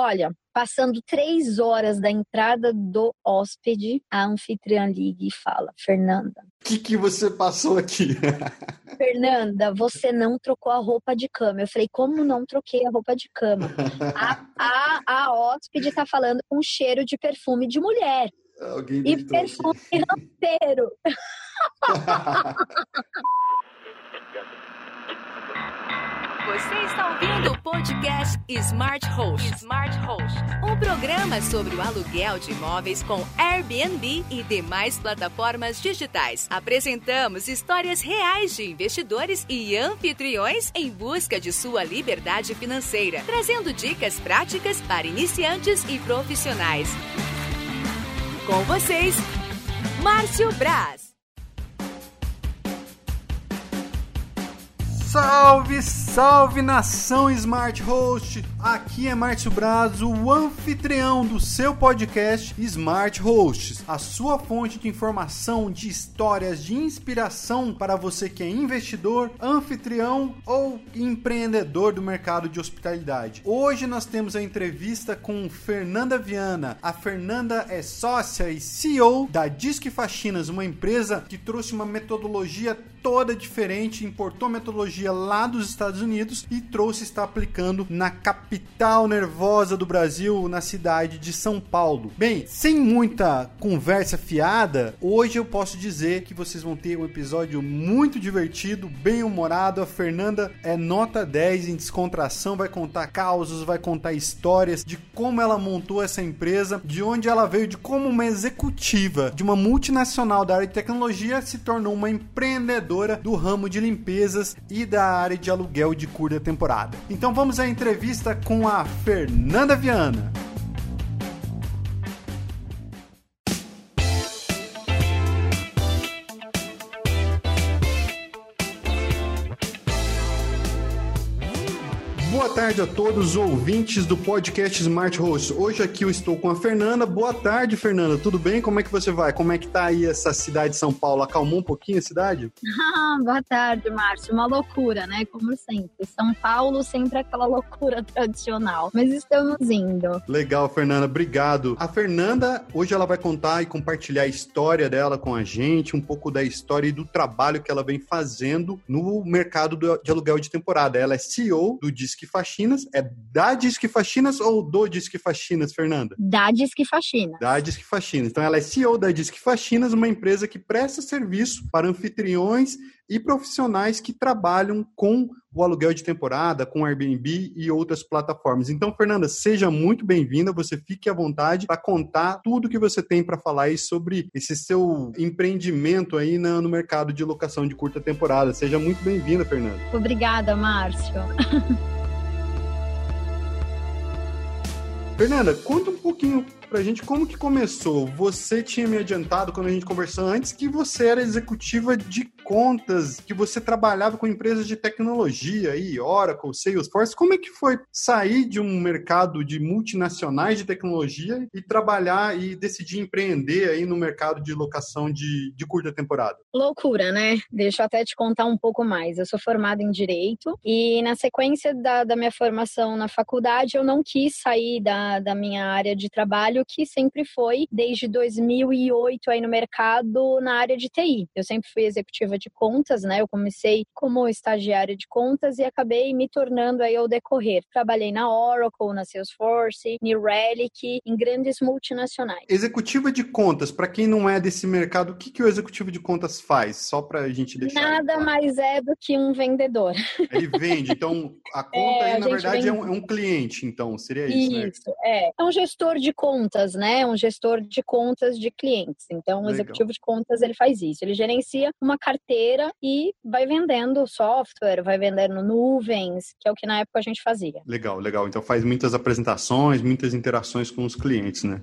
Olha, passando três horas da entrada do hóspede, a anfitriã liga e fala: Fernanda. O que, que você passou aqui? Fernanda, você não trocou a roupa de cama. Eu falei, como não troquei a roupa de cama? A, a, a hóspede tá falando com cheiro de perfume de mulher. Alguém e perfume rampeiro. Você está ouvindo o podcast Smart Host. Smart Host, um programa sobre o aluguel de imóveis com Airbnb e demais plataformas digitais. Apresentamos histórias reais de investidores e anfitriões em busca de sua liberdade financeira, trazendo dicas práticas para iniciantes e profissionais. Com vocês, Márcio Braz. Salve, salve nação Smart Host! Aqui é Márcio Braz, o anfitrião do seu podcast Smart Hosts, a sua fonte de informação, de histórias, de inspiração para você que é investidor, anfitrião ou empreendedor do mercado de hospitalidade. Hoje nós temos a entrevista com Fernanda Viana. A Fernanda é sócia e CEO da Disque Faxinas, uma empresa que trouxe uma metodologia toda diferente, importou metodologia lá dos Estados Unidos e trouxe está aplicando na capital nervosa do Brasil, na cidade de São Paulo. Bem, sem muita conversa fiada, hoje eu posso dizer que vocês vão ter um episódio muito divertido, bem humorado. A Fernanda é nota 10 em descontração, vai contar causos, vai contar histórias de como ela montou essa empresa, de onde ela veio, de como uma executiva de uma multinacional da área de tecnologia se tornou uma empreendedora do ramo de limpezas e da área de aluguel de curta temporada. Então vamos à entrevista com a Fernanda Viana. Tarde a todos os ouvintes do podcast Smart Host. Hoje aqui eu estou com a Fernanda. Boa tarde, Fernanda. Tudo bem? Como é que você vai? Como é que tá aí essa cidade de São Paulo? Acalmou um pouquinho a cidade? Boa tarde, Márcio. Uma loucura, né? Como sempre. São Paulo sempre aquela loucura tradicional. Mas estamos indo. Legal, Fernanda. Obrigado. A Fernanda, hoje ela vai contar e compartilhar a história dela com a gente, um pouco da história e do trabalho que ela vem fazendo no mercado de aluguel de temporada. Ela é CEO do Disque Faxinas. É da Disque Faxinas ou do Disque Faxinas, Fernanda? Da Disque Faxinas. Da Disque Faxinas. Então, ela é CEO da Disque Faxinas, uma empresa que presta serviço para anfitriões e profissionais que trabalham com o aluguel de temporada, com Airbnb e outras plataformas. Então, Fernanda, seja muito bem-vinda, você fique à vontade para contar tudo que você tem para falar aí sobre esse seu empreendimento aí no mercado de locação de curta temporada. Seja muito bem-vinda, Fernanda. Obrigada, Márcio. Fernanda, conta um pouquinho pra gente como que começou. Você tinha me adiantado quando a gente conversou antes que você era executiva de contas, que você trabalhava com empresas de tecnologia aí, Oracle, Salesforce. Como é que foi sair de um mercado de multinacionais de tecnologia e trabalhar e decidir empreender aí no mercado de locação de, de curta temporada? Loucura, né? Deixa eu até te contar um pouco mais. Eu sou formada em Direito e na sequência da, da minha formação na faculdade eu não quis sair da, da minha área de trabalho que sempre foi, desde 2008, aí no mercado na área de TI. Eu sempre fui executiva de contas, né? Eu comecei como estagiária de contas e acabei me tornando aí ao decorrer. Trabalhei na Oracle, na Salesforce, New Relic, em grandes multinacionais. Executiva de contas, para quem não é desse mercado, o que, que o executivo de contas faz? Só para a gente deixar. Nada claro. mais é do que um vendedor. Ele vende, então a conta é, aí, na verdade, é um, é um, cliente, então, seria isso, né? Isso, né? é. É um gestor de contas né? Um gestor de contas de clientes. Então, o um executivo de contas ele faz isso. Ele gerencia uma carteira e vai vendendo software, vai vendendo nuvens, que é o que na época a gente fazia. Legal, legal. Então faz muitas apresentações, muitas interações com os clientes, né?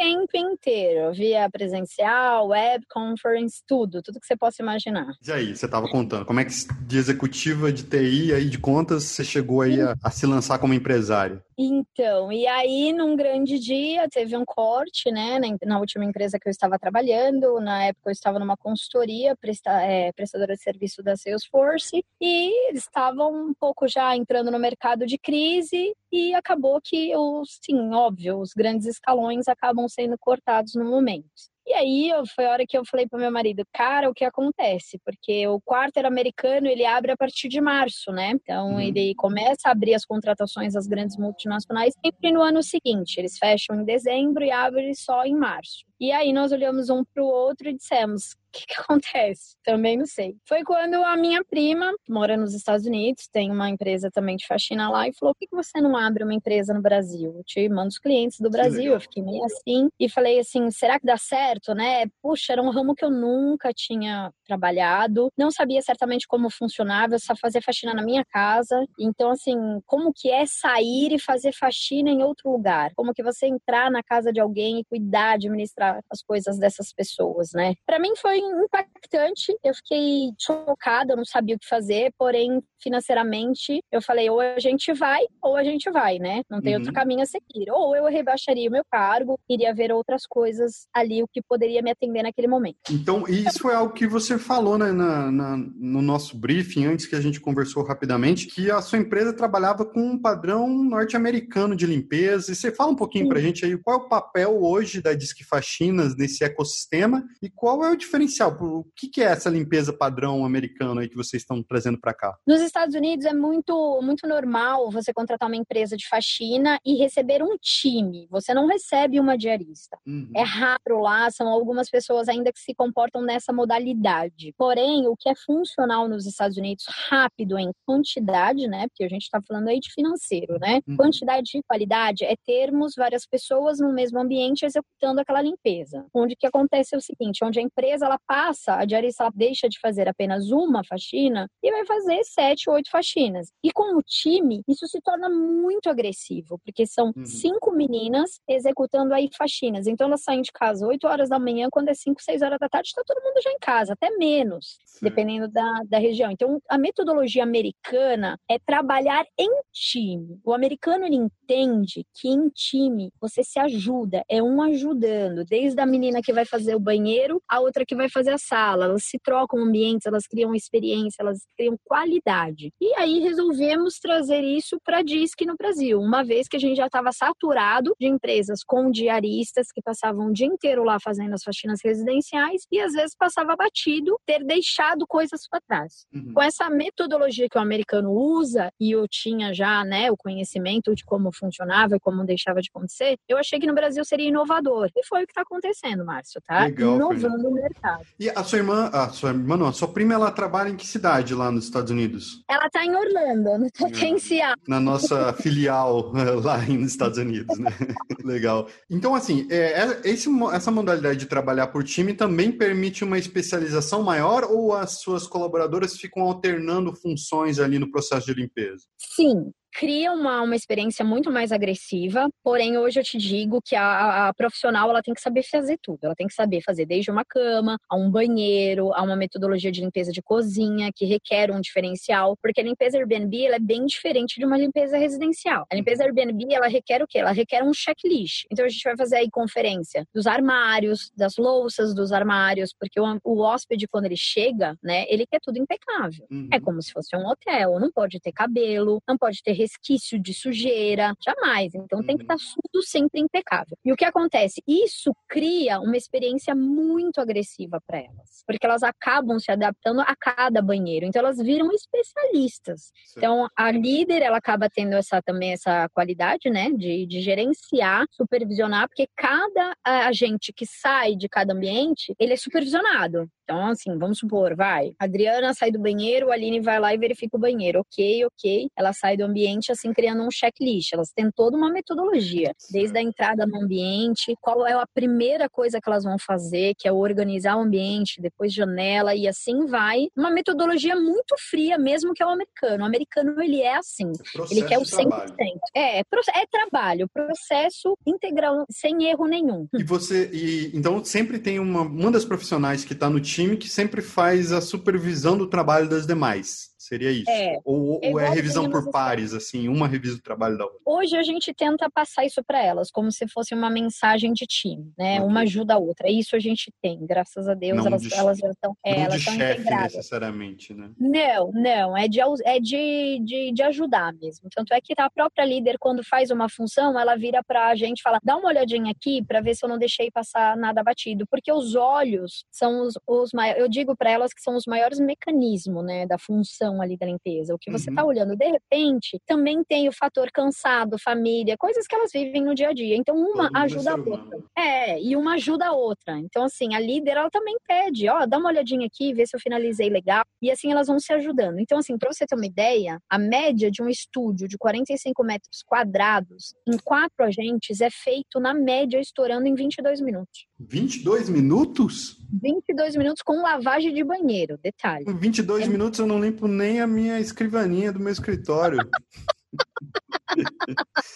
tempo inteiro, via presencial, web conference, tudo, tudo que você possa imaginar. E aí, você estava contando, como é que de executiva de TI aí de contas você chegou aí a, a se lançar como empresária? Então, e aí num grande dia teve um corte, né, na, última empresa que eu estava trabalhando, na época eu estava numa consultoria, presta, é, prestadora de serviço da Salesforce, e estavam um pouco já entrando no mercado de crise e acabou que, os, sim, óbvio, os grandes escalões acabam sendo cortados no momento. E aí foi a hora que eu falei para meu marido, cara, o que acontece? Porque o quarto americano ele abre a partir de março, né? Então uhum. ele começa a abrir as contratações das grandes multinacionais sempre no ano seguinte. Eles fecham em dezembro e abrem só em março. E aí nós olhamos um para o outro e dissemos: o que, que, acontece? Também não sei. Foi quando a minha prima, que mora nos Estados Unidos, tem uma empresa também de faxina lá, e falou: por que, que você não abre uma empresa no Brasil? Eu te mando os clientes do Brasil. Eu fiquei meio assim e falei assim: será que dá certo, né? Puxa, era um ramo que eu nunca tinha trabalhado, não sabia certamente como funcionava, eu só fazia faxina na minha casa. Então, assim, como que é sair e fazer faxina em outro lugar? Como que você entrar na casa de alguém e cuidar, administrar as coisas dessas pessoas, né? Para mim foi impactante, eu fiquei chocada, eu não sabia o que fazer, porém, financeiramente, eu falei, ou a gente vai, ou a gente vai, né? Não tem uhum. outro caminho a seguir. Ou eu rebaixaria o meu cargo, iria ver outras coisas ali, o que poderia me atender naquele momento. Então, isso foi algo que você falou né, na, na, no nosso briefing, antes que a gente conversou rapidamente, que a sua empresa trabalhava com um padrão norte-americano de limpeza. E você fala um pouquinho pra gente aí, qual é o papel hoje da Disque Faxina rotinas nesse ecossistema e qual é o diferencial? O que é essa limpeza padrão americano aí que vocês estão trazendo para cá? Nos Estados Unidos é muito, muito normal você contratar uma empresa de faxina e receber um time. Você não recebe uma diarista. Uhum. É raro lá, são algumas pessoas ainda que se comportam nessa modalidade. Porém, o que é funcional nos Estados Unidos, rápido em quantidade, né? Porque a gente está falando aí de financeiro, né? Uhum. Quantidade e qualidade é termos várias pessoas no mesmo ambiente executando aquela limpeza onde que acontece o seguinte, onde a empresa ela passa, a diarista ela deixa de fazer apenas uma faxina e vai fazer sete, oito faxinas. E com o time, isso se torna muito agressivo, porque são uhum. cinco meninas executando aí faxinas. Então elas saem de casa oito horas da manhã, quando é cinco, seis horas da tarde, está todo mundo já em casa, até menos, Sim. dependendo da, da região. Então a metodologia americana é trabalhar em time. O americano ele entende que em time você se ajuda, é um ajudando desde a menina que vai fazer o banheiro a outra que vai fazer a sala. Elas se trocam ambientes, elas criam experiência, elas criam qualidade. E aí resolvemos trazer isso para DISC no Brasil, uma vez que a gente já estava saturado de empresas com diaristas que passavam o dia inteiro lá fazendo as faxinas residenciais e às vezes passava batido ter deixado coisas para trás. Uhum. Com essa metodologia que o americano usa e eu tinha já, né, o conhecimento de como funcionava e como deixava de acontecer, eu achei que no Brasil seria inovador. E foi o que está acontecendo, Márcio, tá? Legal, Inovando o mercado. E a sua irmã, a sua irmã não, a sua prima, ela trabalha em que cidade lá nos Estados Unidos? Ela está em Orlando, no potencial. Na nossa filial lá nos Estados Unidos, né? Legal. Então, assim, é, é, esse, essa modalidade de trabalhar por time também permite uma especialização maior ou as suas colaboradoras ficam alternando funções ali no processo de limpeza? Sim, cria uma, uma experiência muito mais agressiva, porém hoje eu te digo que a, a, profissional ela tem que saber fazer tudo, ela tem que saber fazer desde uma cama, a um banheiro, a uma metodologia de limpeza de cozinha que requer um diferencial, porque a limpeza Airbnb ela é bem diferente de uma limpeza residencial. A limpeza Airbnb ela requer o quê? Ela requer um checklist. Então a gente vai fazer aí conferência dos armários, das louças dos armários, porque o, o hóspede quando ele chega, né, ele quer tudo impecável. Uhum. É como se fosse um hotel, não pode ter cabelo, não pode ter resquício de sujeira, jamais. Então tem que estar uhum. tudo sempre impecável. E o que acontece? Isso cria uma experiência muito agressiva para elas, porque elas acabam se adaptando a cada banheiro. Então elas viram especialistas. Sim. Então a líder ela acaba tendo essa também essa qualidade, né, de, de gerenciar, supervisionar, porque cada agente que sai de cada ambiente ele é supervisionado. Então, assim, vamos supor, vai, a Adriana sai do banheiro, a Aline vai lá e verifica o banheiro. Ok, ok. Ela sai do ambiente ambiente, assim, criando um checklist. Elas têm toda uma metodologia, desde a entrada no ambiente, qual é a primeira coisa que elas vão fazer, que é organizar o ambiente, depois janela, e assim vai. Uma metodologia muito fria, mesmo que é o americano. O americano, ele é assim. Processo ele quer o 100%. Trabalho. É, é trabalho, processo integral, sem erro nenhum. E você, e, então sempre tem uma, uma das profissionais que está no time que sempre faz a supervisão do trabalho das demais. Seria isso? É. Ou, É ou é revisão por pares, assim, uma revisa o trabalho da outra? Hoje a gente tenta passar isso para elas, como se fosse uma mensagem de time, né? Uma ajuda a outra. Isso a gente tem, graças a Deus, Não elas, de- elas estão, é, Não elas de estão chefe integradas. necessariamente, né? Não, não, é de, é de, de, de ajudar mesmo. Tanto é que a própria líder, quando faz uma função, ela vira pra gente e fala: dá uma olhadinha aqui para ver se eu não deixei passar nada batido. Porque os olhos são os, os maiores. Eu digo para elas que são os maiores mecanismos, né, da função ali da limpeza. O que você Uhum. tá olhando, de repente, também tem o fator cansado, família, coisas que elas vivem no dia a dia. Então, uma Todo é ajuda a outra. É, e uma ajuda a outra. Então, assim, a líder, ela também pede, ó, dá uma olhadinha aqui, vê se eu finalizei legal. E assim elas vão se ajudando. Então, assim, pra você ter uma ideia, a média de um estúdio de 45 metros quadrados em quatro agentes é feito, na média, estourando em 22 minutos. 22 minutos? 22 minutos com lavagem de banheiro, detalhe. Em 22 É. minutos eu não limpo nem a minha escrivaninha do meu escritório.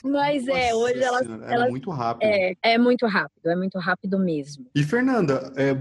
Mas é, Nossa hoje elas. Senhora, era elas muito rápido. é, é muito rápido, é muito rápido mesmo. E Fernanda, é,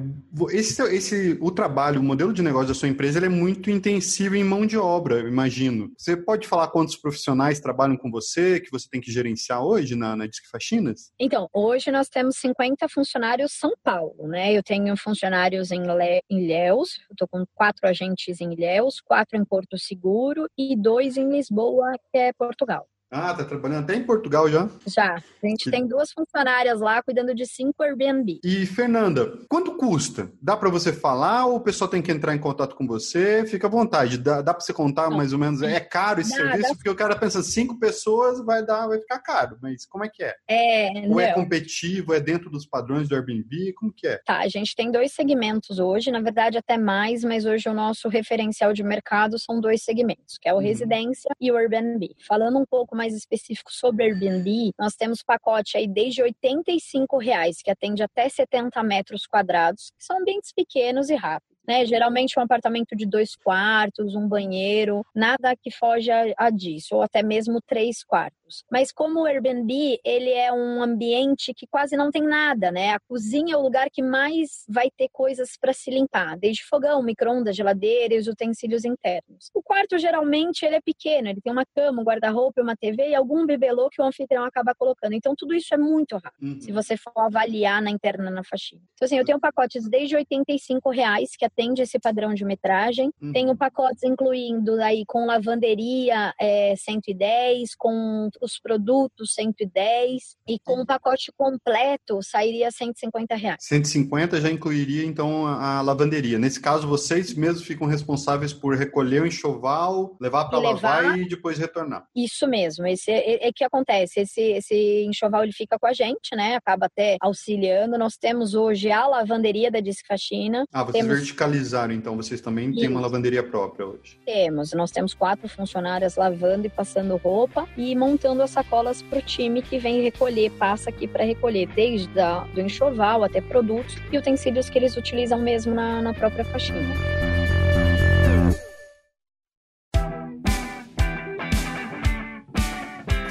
esse, esse, o trabalho, o modelo de negócio da sua empresa, ele é muito intensivo em mão de obra, eu imagino. Você pode falar quantos profissionais trabalham com você, que você tem que gerenciar hoje na, na Disque Faxinas? Então, hoje nós temos 50 funcionários São Paulo, né? Eu tenho funcionários em, Le... em Ilhéus, tô com quatro agentes em Ilhéus, quatro em Porto Seguro e dois em Lisboa, que é Portugal. Ah, tá trabalhando até em Portugal já. Já. A gente Que- tem duas funcionárias lá cuidando de cinco Airbnb. E Fernanda, quanto custa? Dá para você falar ou o pessoal tem que entrar em contato com você? Fica à vontade. Dá, dá para você contar Não. mais ou menos? É caro esse Dá, serviço dá. porque o cara pensa cinco pessoas vai dar, vai ficar caro. Mas como é que é? É, Ou é não. competitivo? É dentro dos padrões do Airbnb? Como que é? Tá, a gente tem dois segmentos hoje, na verdade até mais, mas hoje o nosso referencial de mercado são dois segmentos, que é o Uhum. residência e o Airbnb. Falando um pouco mais específico sobre Airbnb, nós temos pacote aí desde 85 reais, que atende até 70 metros quadrados, que são ambientes pequenos e rápidos. Né? Geralmente um apartamento de dois quartos, um banheiro, nada que foge a, a disso, ou até mesmo três quartos. Mas como o Airbnb, ele é um ambiente que quase não tem nada, né? A cozinha é o lugar que mais vai ter coisas para se limpar, desde fogão, micro-ondas, geladeira e os utensílios internos. O quarto geralmente ele é pequeno, ele tem uma cama, um guarda-roupa, uma TV e algum bibelô que o anfitrião acaba colocando. Então tudo isso é muito rápido Uhum. se você for avaliar na interna na faxina. Então, assim, eu tenho pacotes desde 85 reais, que atende esse padrão de metragem. Uhum. Tenho pacotes incluindo aí com lavanderia é, 110, com os produtos 110 e com o pacote completo sairia 150 reais. 150 já incluiria então a, lavanderia. Nesse caso, vocês mesmos ficam responsáveis por recolher o enxoval, levar para lavar e depois retornar. Isso mesmo, esse é, é que acontece. Esse, esse enxoval ele fica com a gente, né? Acaba até auxiliando. Nós temos hoje a lavanderia da Disque Faxina. Ah, vocês Temos- verticalizaram, então vocês também têm uma Isso. lavanderia própria hoje. Temos, nós temos quatro funcionárias lavando e passando roupa e montando as sacolas para o time que vem recolher, passa aqui para recolher, desde a, do enxoval até produtos e utensílios que eles utilizam mesmo na, na própria faxina.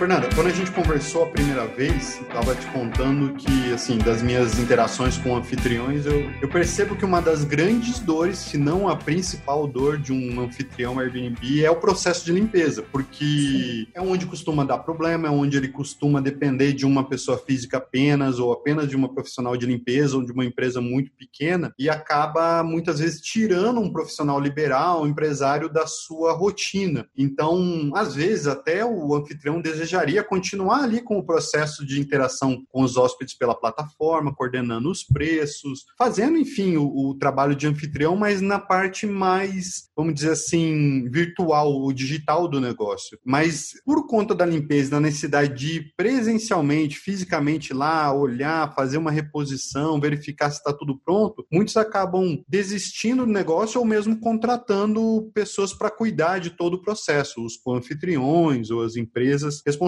Fernanda, quando a gente conversou a primeira vez, eu tava te contando que, assim, das minhas interações com anfitriões, eu, eu percebo que uma das grandes dores, se não a principal dor de um anfitrião Airbnb, é o processo de limpeza, porque é onde costuma dar problema, é onde ele costuma depender de uma pessoa física apenas, ou apenas de uma profissional de limpeza, ou de uma empresa muito pequena, e acaba muitas vezes tirando um profissional liberal, um empresário da sua rotina. Então, às vezes, até o anfitrião deseja desejaria continuar ali com o processo de interação com os hóspedes pela plataforma, coordenando os preços, fazendo, enfim, o, o trabalho de anfitrião, mas na parte mais, vamos dizer assim, virtual, o digital do negócio. Mas por conta da limpeza, da necessidade de ir presencialmente, fisicamente lá, olhar, fazer uma reposição, verificar se está tudo pronto, muitos acabam desistindo do negócio ou mesmo contratando pessoas para cuidar de todo o processo, os anfitriões ou as empresas responsáveis.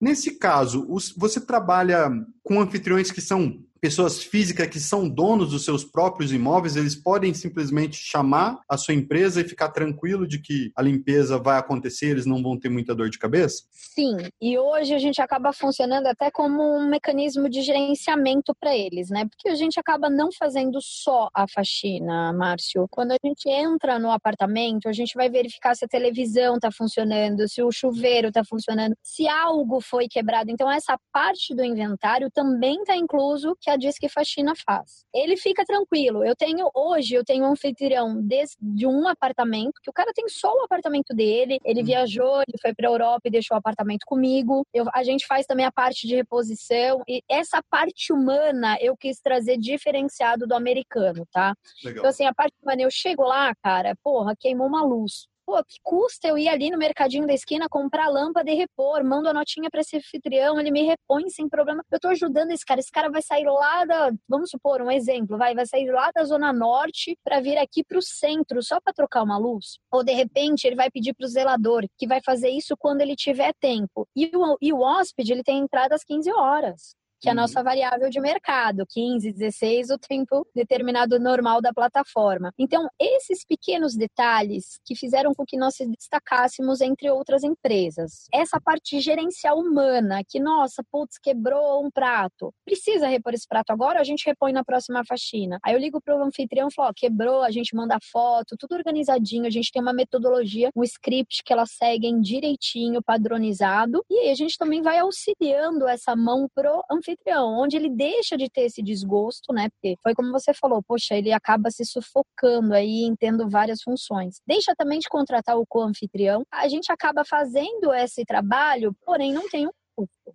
Nesse caso, você trabalha com anfitriões que são pessoas físicas que são donos dos seus próprios imóveis, eles podem simplesmente chamar a sua empresa e ficar tranquilo de que a limpeza vai acontecer, eles não vão ter muita dor de cabeça? Sim, e hoje a gente acaba funcionando até como um mecanismo de gerenciamento para eles, né? Porque a gente acaba não fazendo só a faxina, Márcio. Quando a gente entra no apartamento, a gente vai verificar se a televisão está funcionando, se o chuveiro está funcionando, se algo foi quebrado. Então essa parte do inventário também está incluso que a Disque Faxina faz. Ele fica tranquilo. Eu tenho hoje, eu tenho um anfitrião de, de um apartamento, que o cara tem só o apartamento dele. Ele hum. viajou, ele foi para Europa e deixou o apartamento comigo. Eu, a gente faz também a parte de reposição e essa parte humana eu quis trazer diferenciado do americano, tá? Legal. Então assim, a parte humana eu chego lá, cara, porra, queimou uma luz pô, que custa eu ir ali no mercadinho da esquina comprar lâmpada e repor? Mando a notinha para esse anfitrião, ele me repõe sem problema. Eu tô ajudando esse cara. Esse cara vai sair lá da, vamos supor, um exemplo, vai, vai sair lá da zona norte para vir aqui para o centro só para trocar uma luz. Ou de repente ele vai pedir para o zelador que vai fazer isso quando ele tiver tempo. E o, e o hóspede ele tem entrada às 15 horas que é a nossa uhum. variável de mercado, 15, 16, o tempo determinado normal da plataforma. Então, esses pequenos detalhes que fizeram com que nós se destacássemos entre outras empresas. Essa parte gerencial humana, que, nossa, putz, quebrou um prato. Precisa repor esse prato agora? A gente repõe na próxima faxina. Aí eu ligo pro anfitrião e falo, ó, quebrou, a gente manda foto, tudo organizadinho, a gente tem uma metodologia, um script que elas seguem direitinho, padronizado. E aí a gente também vai auxiliando essa mão pro anfitrião anfitrião, onde ele deixa de ter esse desgosto, né? Porque foi como você falou, poxa, ele acaba se sufocando aí em tendo várias funções. Deixa também de contratar o co-anfitrião. A gente acaba fazendo esse trabalho, porém não tem um.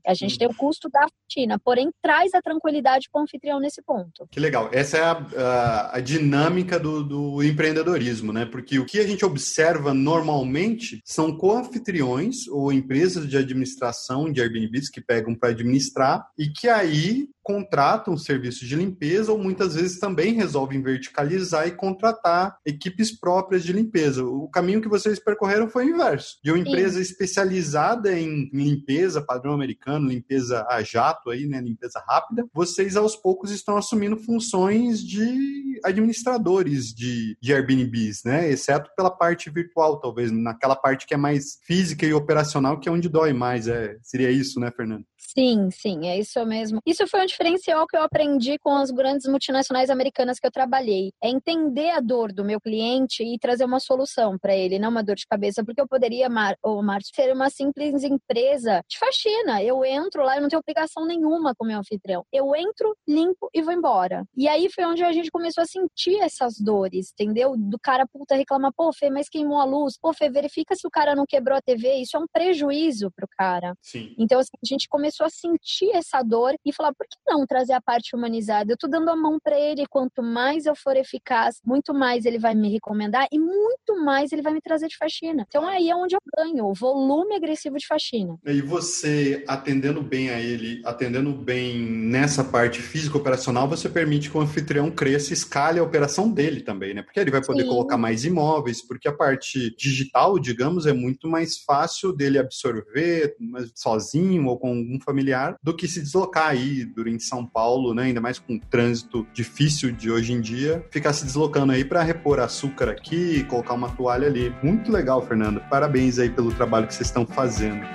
A gente tem o custo da rotina, porém traz a tranquilidade para o anfitrião nesse ponto. Que legal. Essa é a, a, a dinâmica do, do, empreendedorismo, né? Porque o que a gente observa normalmente são co-anfitriões ou empresas de administração de Airbnbs que pegam para administrar e que aí contratam serviços de limpeza ou muitas vezes também resolvem verticalizar e contratar equipes próprias de limpeza. O caminho que vocês percorreram foi o inverso. De uma empresa Sim. especializada em limpeza padrão americano, limpeza a jato aí, né, limpeza rápida, vocês aos poucos estão assumindo funções de administradores de, de Airbnbs, né? Exceto pela parte virtual, talvez, naquela parte que é mais física e operacional, que é onde dói mais. É, seria isso, né, Fernando? Sim, sim, é isso mesmo. Isso foi um diferencial que eu aprendi com as grandes multinacionais americanas que eu trabalhei. É entender a dor do meu cliente e trazer uma solução para ele, não uma dor de cabeça, porque eu poderia, Mar, ou Márcio, ser uma simples empresa de faxina. Eu entro lá, eu não tenho obrigação nenhuma com o meu anfitrião. Eu entro, limpo e vou embora. E aí foi onde a gente começou a sentir essas dores, entendeu? Do cara puta reclamar, pô, Fê, mas queimou a luz. Pô, Fê, verifica se o cara não quebrou a TV. Isso é um prejuízo pro cara. Sim. Então, assim, a gente começou a sentir essa dor e falar, por que não trazer a parte humanizada? Eu tô dando a mão para ele, quanto mais eu for eficaz, muito mais ele vai me recomendar e muito mais ele vai me trazer de faxina. Então aí é onde eu ganho, o volume agressivo de faxina. E você atendendo bem a ele, atendendo bem nessa parte física operacional, você permite que o anfitrião cresça e escale a operação dele também, né? Porque ele vai poder Sim. colocar mais imóveis, porque a parte digital, digamos, é muito mais fácil dele absorver sozinho ou com algum familiar do que se deslocar aí durante São Paulo, né? Ainda mais com o trânsito difícil de hoje em dia, ficar se deslocando aí para repor açúcar aqui, colocar uma toalha ali. Muito legal, Fernando. Parabéns aí pelo trabalho que vocês estão fazendo.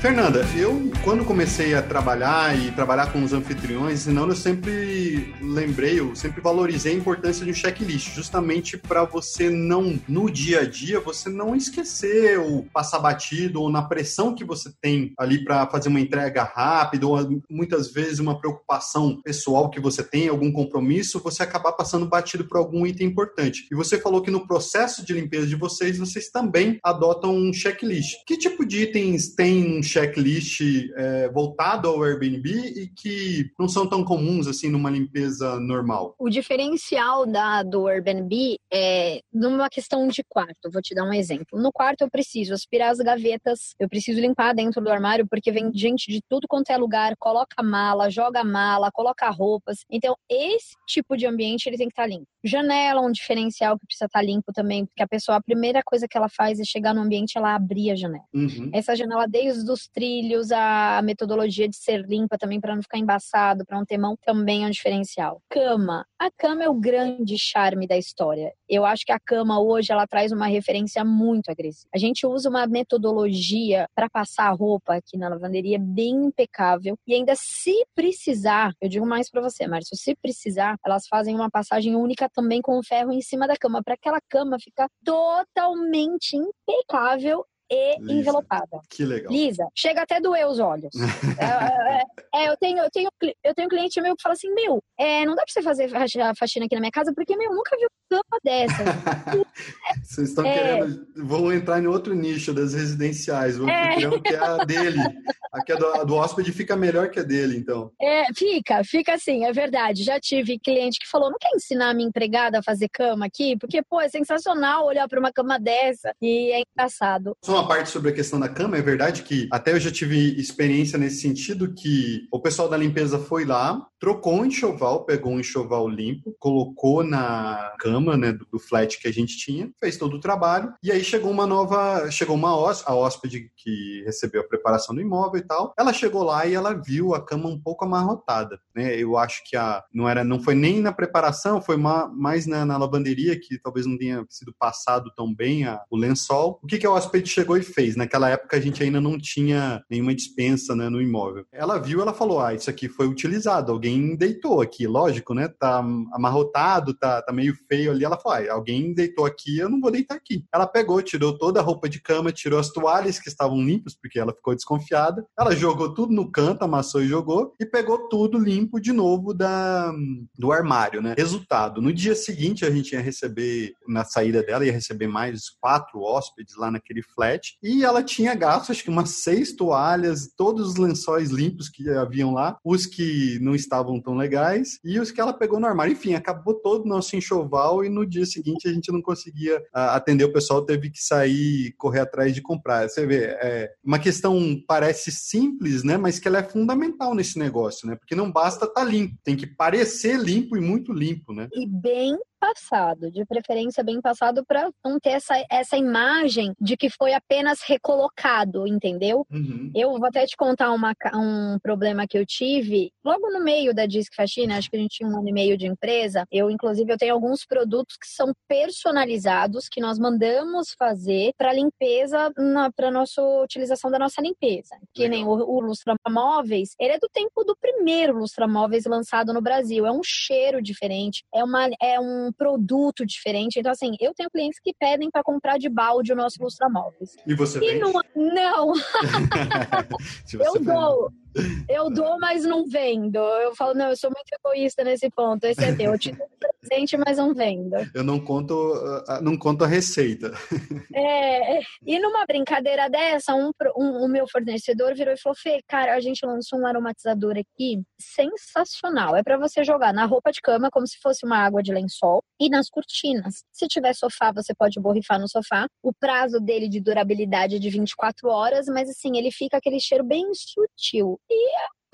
Fernanda, eu quando comecei a trabalhar e trabalhar com os anfitriões, senão eu sempre lembrei, eu sempre valorizei a importância de um checklist, justamente para você não, no dia a dia, você não esquecer ou passar batido ou na pressão que você tem ali para fazer uma entrega rápida ou muitas vezes uma preocupação pessoal que você tem, algum compromisso, você acabar passando batido por algum item importante. E você falou que no processo de limpeza de vocês, vocês também adotam um checklist. Que tipo de itens tem um checklist é, voltado ao Airbnb e que não são tão comuns assim numa limpeza normal? O diferencial da, do Airbnb é numa questão de quarto. Vou te dar um exemplo. No quarto eu preciso aspirar as gavetas, eu preciso limpar dentro do armário porque vem gente de tudo quanto é lugar, coloca mala, joga mala, coloca roupas. Então esse tipo de ambiente ele tem que estar limpo. Janela, um diferencial que precisa estar limpo também, porque a pessoa a primeira coisa que ela faz é chegar no ambiente ela abrir a janela. Uhum. Essa janela desde os trilhos, a metodologia de ser limpa também para não ficar embaçado, para não ter mão, também é um diferencial. Cama. A cama é o grande charme da história. Eu acho que a cama hoje ela traz uma referência muito agressiva. A gente usa uma metodologia para passar a roupa aqui na lavanderia bem impecável e ainda se precisar, eu digo mais para você, Márcio, se precisar, elas fazem uma passagem única também com o ferro em cima da cama para aquela cama ficar totalmente impecável e Lisa. envelopada. Que legal. Lisa, chega até doer os olhos. É, é, é, é, eu, tenho, eu, tenho, eu tenho um cliente meu que fala assim: Meu, é, não dá pra você fazer a faxina aqui na minha casa, porque, meu, nunca vi uma cama dessa. Vocês estão é. querendo. Vão entrar em outro nicho das residenciais. Vão é. que é a dele. A do, a do hóspede fica melhor que a dele, então. É, fica, fica assim, é verdade. Já tive cliente que falou: não quer ensinar a minha empregada a fazer cama aqui? Porque, pô, é sensacional olhar para uma cama dessa e é engraçado. Só uma parte sobre a questão da cama, é verdade que até eu já tive experiência nesse sentido que o pessoal da limpeza foi lá, trocou um enxoval, pegou um enxoval limpo, colocou na cama, né, do, do flat que a gente tinha, fez todo o trabalho, e aí chegou uma nova, chegou uma hóspede, a hóspede que recebeu a preparação do imóvel e tal, ela chegou lá e ela viu a cama um pouco amarrotada, né, eu acho que a, não era, não foi nem na preparação, foi ma, mais na, na, lavanderia, que talvez não tenha sido passado tão bem a, o lençol. O que que a hóspede chegou e fez? Naquela época a gente ainda não tinha nenhuma dispensa, né, no imóvel. Ela viu, ela falou, ah, isso aqui foi utilizado, alguém alguém deitou aqui, lógico, né? Tá amarrotado, tá, tá meio feio ali. Ela falou: ah, alguém deitou aqui, eu não vou deitar aqui. Ela pegou, tirou toda a roupa de cama, tirou as toalhas que estavam limpas, porque ela ficou desconfiada. Ela jogou tudo no canto, amassou e jogou, e pegou tudo limpo de novo da, do armário, né? Resultado: no dia seguinte a gente ia receber, na saída dela, ia receber mais quatro hóspedes lá naquele flat, e ela tinha gasto, acho que umas seis toalhas, todos os lençóis limpos que haviam lá, os que não estavam estavam tão legais e os que ela pegou no armário. Enfim, acabou todo o nosso enxoval e no dia seguinte a gente não conseguia uh, atender o pessoal, teve que sair correr atrás de comprar. Você vê, é uma questão parece simples, né? Mas que ela é fundamental nesse negócio, né? Porque não basta estar tá limpo, tem que parecer limpo e muito limpo, né? E bem passado, de preferência bem passado, para não ter essa, essa imagem de que foi apenas recolocado, entendeu? Uhum. Eu vou até te contar uma, um problema que eu tive logo no meio da Disque Faxina, acho que a gente tinha um ano e meio de empresa. Eu, inclusive, eu tenho alguns produtos que são personalizados, que nós mandamos fazer para limpeza, para nossa utilização da nossa limpeza. Que nem o, o Lustra Móveis, ele é do tempo do primeiro Lustra Móveis lançado no Brasil. É um cheiro diferente, é, uma, é um produto diferente. Então, assim, eu tenho clientes que pedem para comprar de balde o nosso lustramóveis. E você e não, não. eu dou. Eu dou, mas não vendo. Eu falo, não, eu sou muito egoísta nesse ponto. Esse é teu. Eu te dou presente, mas não vendo. Eu não conto, ah, não conto a receita. É, e numa brincadeira dessa, um, um, um meu fornecedor virou e falou: Fê, cara, a gente lançou um aromatizador aqui sensacional. É para você jogar na roupa de cama como se fosse uma água de lençol e nas cortinas. Se tiver sofá, você pode borrifar no sofá. O prazo dele de durabilidade é de 24 horas, mas assim, ele fica aquele cheiro bem sutil. E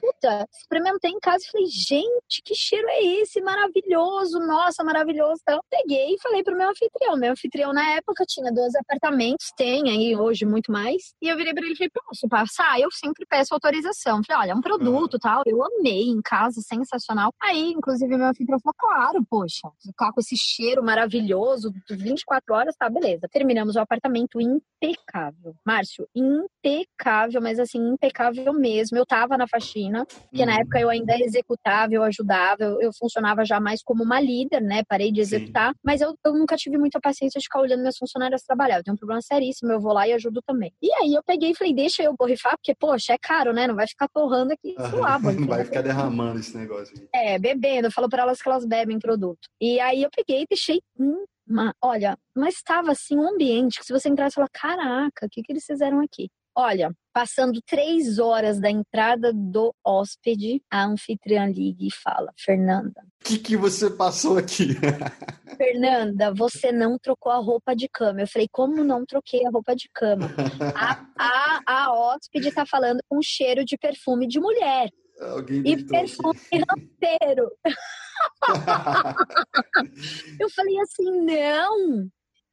puta, experimentei em casa e falei, gente, que cheiro é esse? Maravilhoso, nossa, maravilhoso. Então, peguei e falei pro meu anfitrião. Meu anfitrião, na época, tinha 12 apartamentos, tem aí hoje muito mais. E eu virei pra ele e falei, posso passar? Eu sempre peço autorização. Falei, olha, é um produto uhum. tal. Eu amei em casa, sensacional. Aí, inclusive, meu anfitrião falou, claro, poxa, ficar com esse cheiro maravilhoso, 24 horas, tá, beleza. Terminamos o apartamento impecável. Márcio, impecável, mas assim, impecável mesmo. Eu tava na faxina, porque uhum. na época eu ainda executava, eu ajudava, eu, eu, funcionava já mais como uma líder, né? Parei de executar, Sim. mas eu, eu nunca tive muita paciência de ficar olhando meus funcionários trabalhar. Eu tenho um problema seríssimo, eu vou lá e ajudo também. E aí eu peguei e falei, deixa eu borrifar, porque, poxa, é caro, né? Não vai ficar torrando aqui suave. Não vai ficar derramando esse negócio aqui. É, bebendo. Eu falo para elas que elas bebem produto. E aí eu peguei e deixei hum, uma, olha, mas estava assim um ambiente que se você entrasse e falar, caraca, o que, que eles fizeram aqui? Olha, passando três horas da entrada do hóspede, a anfitriã liga e fala: Fernanda. O que, que você passou aqui? Fernanda, você não trocou a roupa de cama. Eu falei: Como não troquei a roupa de cama? A, a, a hóspede tá falando com cheiro de perfume de mulher. Alguém e perfume inteiro. eu falei assim: não,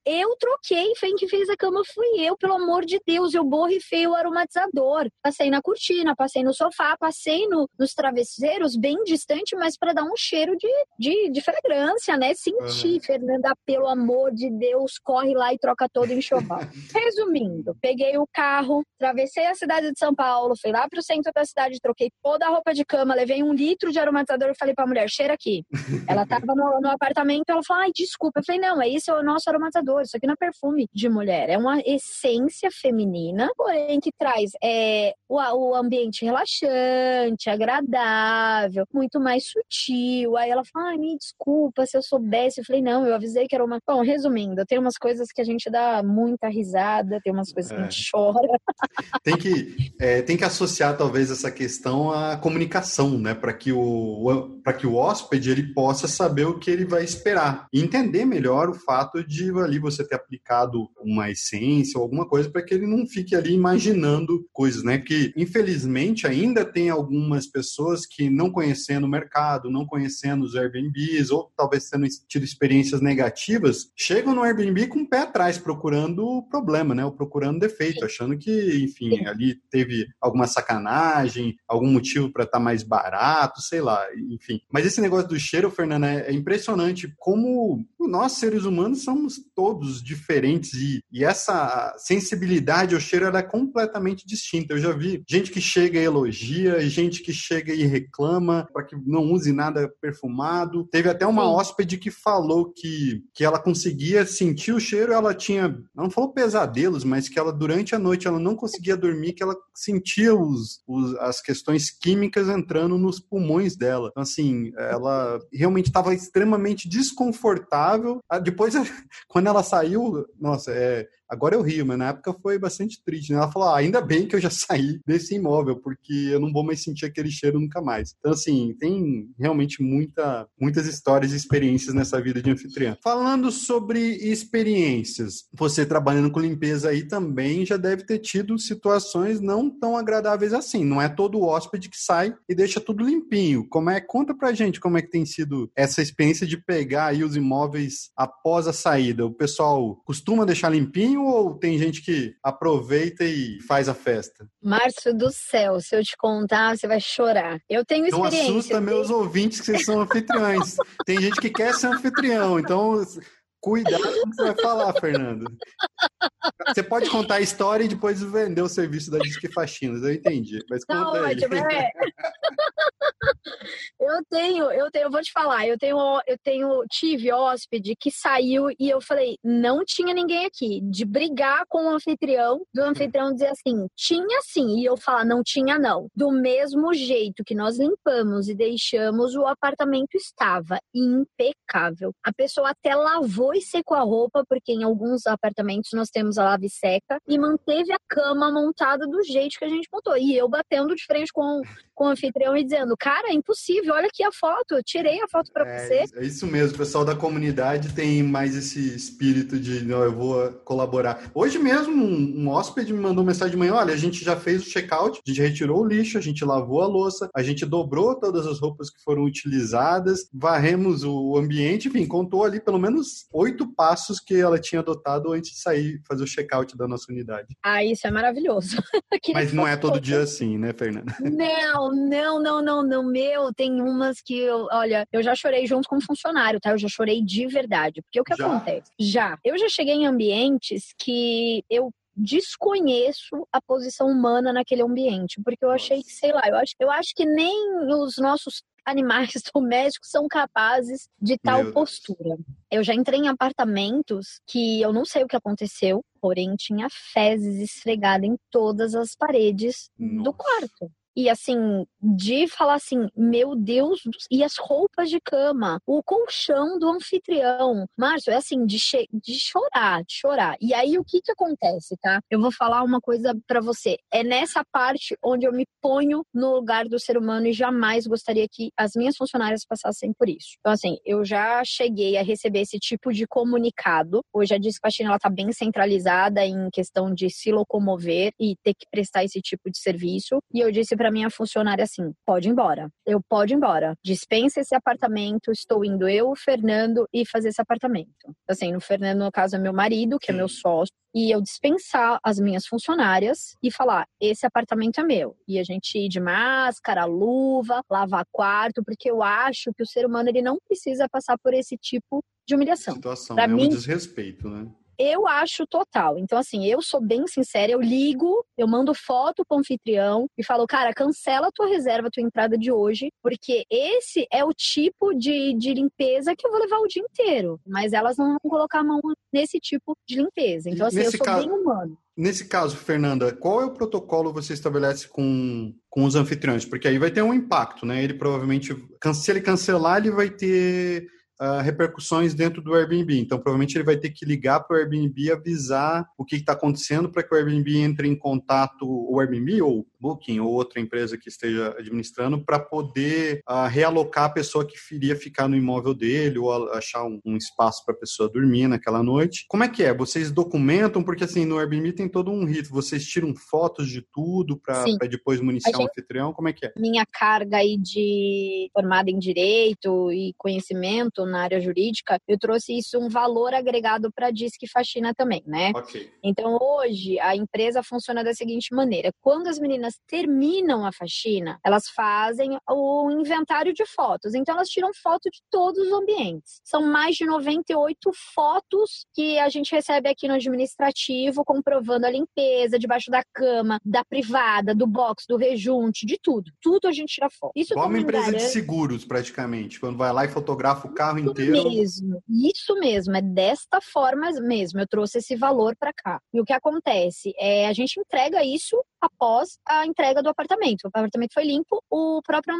eu troquei, quem fez a cama fui eu, pelo amor de Deus. Eu borrifei o aromatizador. Passei na cortina, passei no sofá, passei no, nos travesseiros, bem distante, mas para dar um cheiro de, de, de fragrância, né? Senti, uhum. Fernanda, pelo amor de Deus, corre lá e troca todo o enxoval. Resumindo, peguei o carro, atravessei a cidade de São Paulo, fui lá pro centro da cidade, troquei toda a roupa de cama, levei um litro de aromatizador e falei pra mulher, cheira aqui. Ela tava no, no apartamento, ela falou, ai, desculpa. Eu falei, não, é esse é o nosso aromatizador isso aqui não é perfume de mulher, é uma essência feminina, porém que traz é, o, o ambiente relaxante, agradável, muito mais sutil. Aí ela fala, ai, me desculpa se eu soubesse. Eu falei, não, eu avisei que era uma. Bom, resumindo, tem umas coisas que a gente dá muita risada, tem umas coisas é. que a gente é. chora. Tem que, é, tem que associar, talvez, essa questão à comunicação, né? Para que, o, que o hóspede ele possa saber o que ele vai esperar e entender melhor o fato de ali você ter aplicado uma essência ou alguma coisa para que ele não fique ali imaginando coisas, né? Que infelizmente ainda tem algumas pessoas que não conhecendo o mercado, não conhecendo os Airbnbs ou talvez tendo tido experiências negativas, chegam no Airbnb com o pé atrás procurando problema, né? Ou procurando defeito, achando que, enfim, ali teve alguma sacanagem, algum motivo para estar tá mais barato, sei lá, enfim. Mas esse negócio do cheiro, Fernanda, é impressionante como nós seres humanos somos todos todos diferentes e, e essa sensibilidade ao cheiro é completamente distinta. Eu já vi gente que chega e elogia, gente que chega e reclama para que não use nada perfumado. Teve até uma hóspede que falou que, que ela conseguia sentir o cheiro, ela tinha, não falou pesadelos, mas que ela durante a noite ela não conseguia dormir, que ela sentia os, os as questões químicas entrando nos pulmões dela. Então, assim, ela realmente estava extremamente desconfortável. Ah, depois, quando ela saiu, nossa, é, Agora eu rio, mas na época foi bastante triste. Né? Ela falou: ah, ainda bem que eu já saí desse imóvel, porque eu não vou mais sentir aquele cheiro nunca mais. Então, assim, tem realmente muita, muitas histórias e experiências nessa vida de anfitriã. Falando sobre experiências, você trabalhando com limpeza aí também já deve ter tido situações não tão agradáveis assim. Não é todo hóspede que sai e deixa tudo limpinho. Como é? Conta pra gente como é que tem sido essa experiência de pegar aí os imóveis após a saída. O pessoal costuma deixar limpinho ou tem gente que aproveita e faz a festa? Márcio do céu, se eu te contar, você vai chorar. Eu tenho experiência. Não assusta meus ouvintes que vocês são anfitriões. tem gente que quer ser anfitrião, então Cuidado com o que você vai falar, Fernando. Você pode contar a história e depois vender o serviço da Disque Faxinas, eu entendi. Mas conta Não, aí. É. Eu tenho, eu tenho, eu vou te falar, eu tenho, eu tenho, tive hóspede que saiu e eu falei, não tinha ninguém aqui, de brigar com o anfitrião, do anfitrião dizer assim, tinha sim, e eu falar, não tinha não. Do mesmo jeito que nós limpamos e deixamos, o apartamento estava impecável. A pessoa até lavou e secou a roupa, porque em alguns apartamentos nós temos a lave seca, e manteve a cama montada do jeito que a gente montou. E eu batendo de frente com, com o anfitrião e dizendo, cara, é impossível olha aqui a foto, eu tirei a foto para é, você. É isso mesmo, o pessoal da comunidade tem mais esse espírito de, não, eu vou colaborar. Hoje mesmo, um, um hóspede me mandou mensagem de manhã, olha, a gente já fez o check-out, a gente retirou o lixo, a gente lavou a louça, a gente dobrou todas as roupas que foram utilizadas, varremos o ambiente, enfim, contou ali pelo menos oito passos que ela tinha adotado antes de sair fazer o check-out da nossa unidade. Ah, isso é maravilhoso. Mas não é todo dia assim, né, Fernanda? Não, não, não, não, não. Meu, tem umas que eu, olha, eu já chorei junto com um funcionário, tá? Eu já chorei de verdade. Porque o que já? acontece? Já. Eu já cheguei em ambientes que eu desconheço a posição humana naquele ambiente, porque eu achei que, sei lá, eu acho, eu acho que nem os nossos animais domésticos são capazes de tal Meu postura. Deus. Eu já entrei em apartamentos que eu não sei o que aconteceu, porém tinha fezes esfregada em todas as paredes Nossa. do quarto. E assim, de falar assim, meu Deus, e as roupas de cama, o colchão do anfitrião. Márcio, é assim, de, de chorar, de chorar. E aí o que que acontece, tá? Eu vou falar uma coisa para você. É nessa parte onde eu me ponho no lugar do ser humano e jamais gostaria que as minhas funcionárias passassem por isso. Então, assim, eu já cheguei a receber esse tipo de comunicado. Hoje a despachina ela tá bem centralizada em questão de se locomover e ter que prestar esse tipo de serviço. E eu disse para minha funcionária assim: pode ir embora. Eu pode ir embora. Dispensa esse apartamento. Estou indo eu, o Fernando, e fazer esse apartamento. Assim, no Fernando, no caso, é meu marido, que é meu sócio e eu dispensar as minhas funcionárias e falar: esse apartamento é meu. E a gente ir de máscara, luva, lavar quarto, porque eu acho que o ser humano ele não precisa passar por esse tipo de humilhação. Situação, pra é mim, um desrespeito, né? Eu acho total. Então, assim, eu sou bem sincera, eu ligo, eu mando foto pro anfitrião e falo, cara, cancela a tua reserva, a tua entrada de hoje, porque esse é o tipo de, de limpeza que eu vou levar o dia inteiro. Mas elas não vão colocar a mão nesse tipo de limpeza. Então, assim, Nesse eu sou caso... bem humano. Nesse caso, Fernanda, qual é o protocolo que você estabelece com, com os anfitriões? Porque aí vai ter um impacto, né? Ele provavelmente, se ele cancelar, ele vai ter uh, repercussões dentro do Airbnb. Então, provavelmente ele vai ter que ligar para o Airbnb avisar o que está acontecendo para que o Airbnb entre em contato, o Airbnb ou Booking ou outra empresa que esteja administrando, para poder uh, realocar a pessoa que iria ficar no imóvel dele ou achar um, um espaço para a pessoa dormir naquela noite. Como é que é? Vocês documentam? Porque assim, no Airbnb tem todo um rito. Vocês tiram fotos de tudo para depois municiar o um anfitrião? Como é que é? Minha carga aí de formada em direito e conhecimento na área jurídica, eu trouxe isso um valor agregado para Disque Faxina também, né? Okay. Então hoje a empresa funciona da seguinte maneira: quando as meninas terminam a faxina, elas fazem o inventário de fotos. Então elas tiram foto de todos os ambientes. São mais de 98 fotos que a gente recebe aqui no administrativo, comprovando a limpeza debaixo da cama, da privada, do box, do rejunte, de tudo. Tudo a gente tira foto. Isso Igual uma empresa garante... de seguros, praticamente. Quando vai lá e fotografa o carro inteiro. Mesmo, isso mesmo, é desta forma mesmo. Eu trouxe esse valor para cá. E o que acontece é a gente entrega isso após a entrega do apartamento. O apartamento foi limpo, o próprio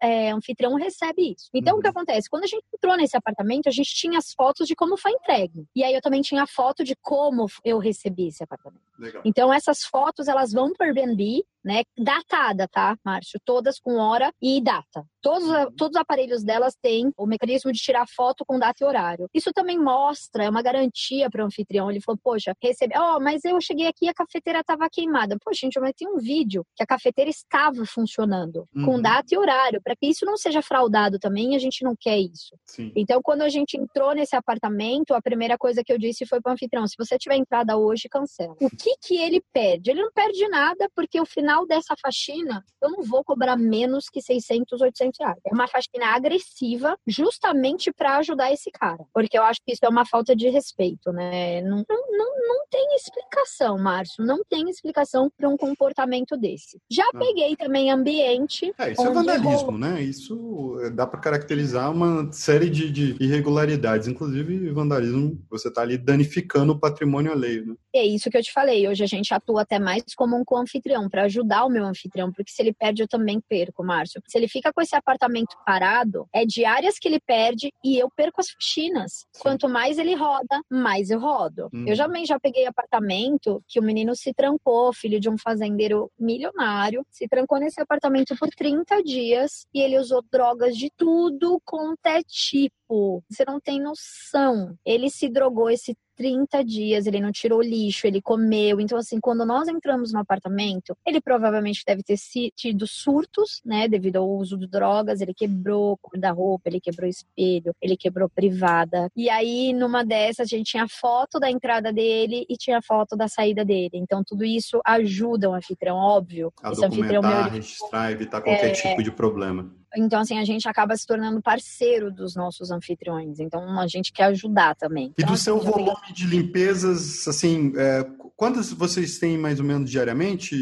é, anfitrião recebe isso. Então, uhum. o que uhum. acontece? Quando a gente entrou nesse apartamento, a gente tinha as fotos de como foi entregue. E aí eu também tinha a foto de como eu recebi esse apartamento. Legal. Então, essas fotos, elas vão para o Airbnb, né? Datada, tá, Márcio? Todas com hora e data. Todos, uhum. todos os aparelhos delas têm o mecanismo de tirar foto com data e horário. Isso também mostra, é uma garantia para o anfitrião. Ele falou, poxa, recebi, ó, oh, mas eu cheguei aqui e a cafeteira estava queimada. Poxa, gente, mas tem um vídeo que a cafeteira estava funcionando uhum. com data e horário, para que isso não seja fraudado também, a gente não quer isso. Sim. Então, quando a gente entrou nesse apartamento, a primeira coisa que eu disse foi para o anfitrião, se você tiver entrada hoje, cancela. O que que ele perde? Ele não perde nada, porque o final dessa faxina, eu não vou cobrar menos que 600, 800 é uma faxina agressiva, justamente para ajudar esse cara. Porque eu acho que isso é uma falta de respeito, né? Não, não, não tem explicação, Márcio. Não tem explicação para um comportamento desse. Já ah. peguei também ambiente. É, isso é vandalismo, né? Isso dá para caracterizar uma série de, de, irregularidades, inclusive vandalismo. Você está ali danificando o patrimônio alheio, né? É isso que eu te falei. Hoje a gente atua até mais como um co-anfitrião para ajudar ajudar o meu anfitrião, porque se ele perde, eu também perco, Márcio. Se ele fica com esse apartamento parado, é diárias que ele perde e eu perco as faxinas. Sim. Quanto mais ele roda, mais eu rodo. Hum. Eu também já peguei apartamento que o menino se trancou, filho de um fazendeiro milionário, se trancou nesse apartamento por 30 dias e ele usou drogas de tudo quanto é tipo. Você não tem noção. Ele se drogou esse 30 dias, ele não tirou lixo, ele comeu. Então, assim, quando nós entramos no apartamento, ele provavelmente deve ter tido surtos, né, devido ao uso de drogas. Ele quebrou guarda-roupa, ele quebrou espelho, ele quebrou privada. E aí, numa dessas, a gente tinha foto da entrada dele e tinha foto da saída dele. Então, tudo isso ajuda o anfitrião, óbvio. A Esse documentar, anfitrião meu, registrar, evitar qualquer é, tipo de problema. Então, assim, a gente acaba se tornando parceiro dos nossos anfitriões. Então, a gente quer ajudar também. E então, do seu assim, volume de limpezas, assim, é, quantas vocês têm mais ou menos diariamente,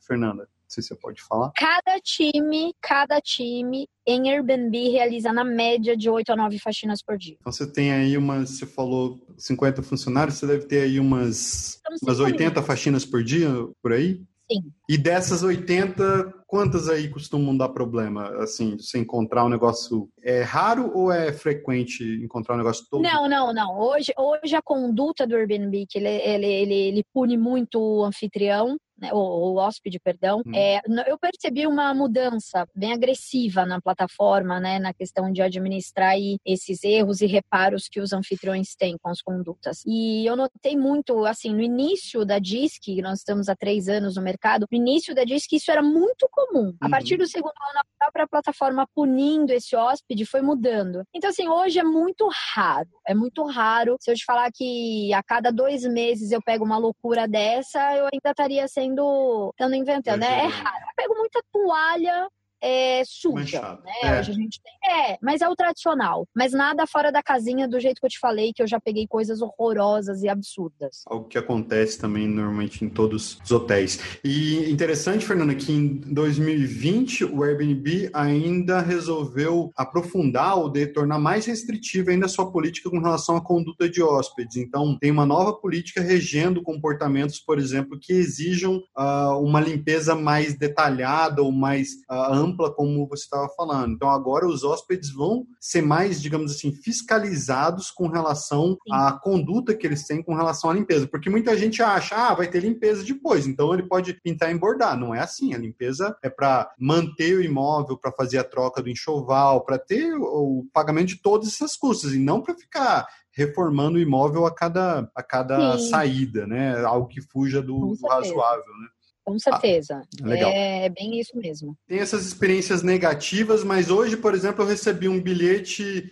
Fernanda? Não sei se você pode falar. Cada time, cada time em Airbnb realiza na média de 8 a 9 faxinas por dia. Então você tem aí umas, você falou 50 funcionários, você deve ter aí umas, umas 80 faxinas por dia, por aí? Sim. E dessas 80, quantas aí costumam dar problema? Assim, você encontrar um negócio é raro ou é frequente encontrar um negócio todo? Não, não, não. Hoje, hoje a conduta do Airbnb, que ele, ele, ele, ele pune muito o anfitrião, né, o, o hóspede, perdão, hum. é, eu percebi uma mudança bem agressiva na plataforma, né, na questão de administrar esses erros e reparos que os anfitriões têm com as condutas. E eu notei muito, assim, no início da DISC, nós estamos há três anos no mercado, no início da DISC isso era muito comum. A uhum. partir do segundo ano, a própria plataforma punindo esse hóspede foi mudando. Então, assim, hoje é muito raro, é muito raro. Se eu te falar que a cada dois meses eu pego uma loucura dessa, eu ainda estaria sendo estando inventando. É, é raro. Eu pego muita toalha é, suja, né? É. Hoje a gente tem. É, mas é o tradicional. Mas nada fora da casinha do jeito que eu te falei, que eu já peguei coisas horrorosas e absurdas. Algo que acontece também normalmente em todos os hotéis. E interessante, Fernanda, que em 2020 o Airbnb ainda resolveu aprofundar ou de tornar mais restritiva ainda a sua política com relação à conduta de hóspedes. Então, tem uma nova política regendo comportamentos, por exemplo, que exijam uh, uma limpeza mais detalhada ou mais uh, ampla, como você estava falando. Então, agora os hóspedes vão ser mais, digamos assim, fiscalizados com relação Sim. à conduta que eles têm com relação à limpeza. Porque muita gente acha, ah, vai ter limpeza depois, então ele pode pintar e bordar. Não é assim. A limpeza é para manter o imóvel, para fazer a troca do enxoval, para ter o pagamento de todas essas custas e não para ficar reformando o imóvel a cada, a cada saída, né? Algo que fuja do, do razoável, né? Com certeza. Ah, é, é bem isso mesmo. Tem essas experiências negativas, mas hoje, por exemplo, eu recebi um bilhete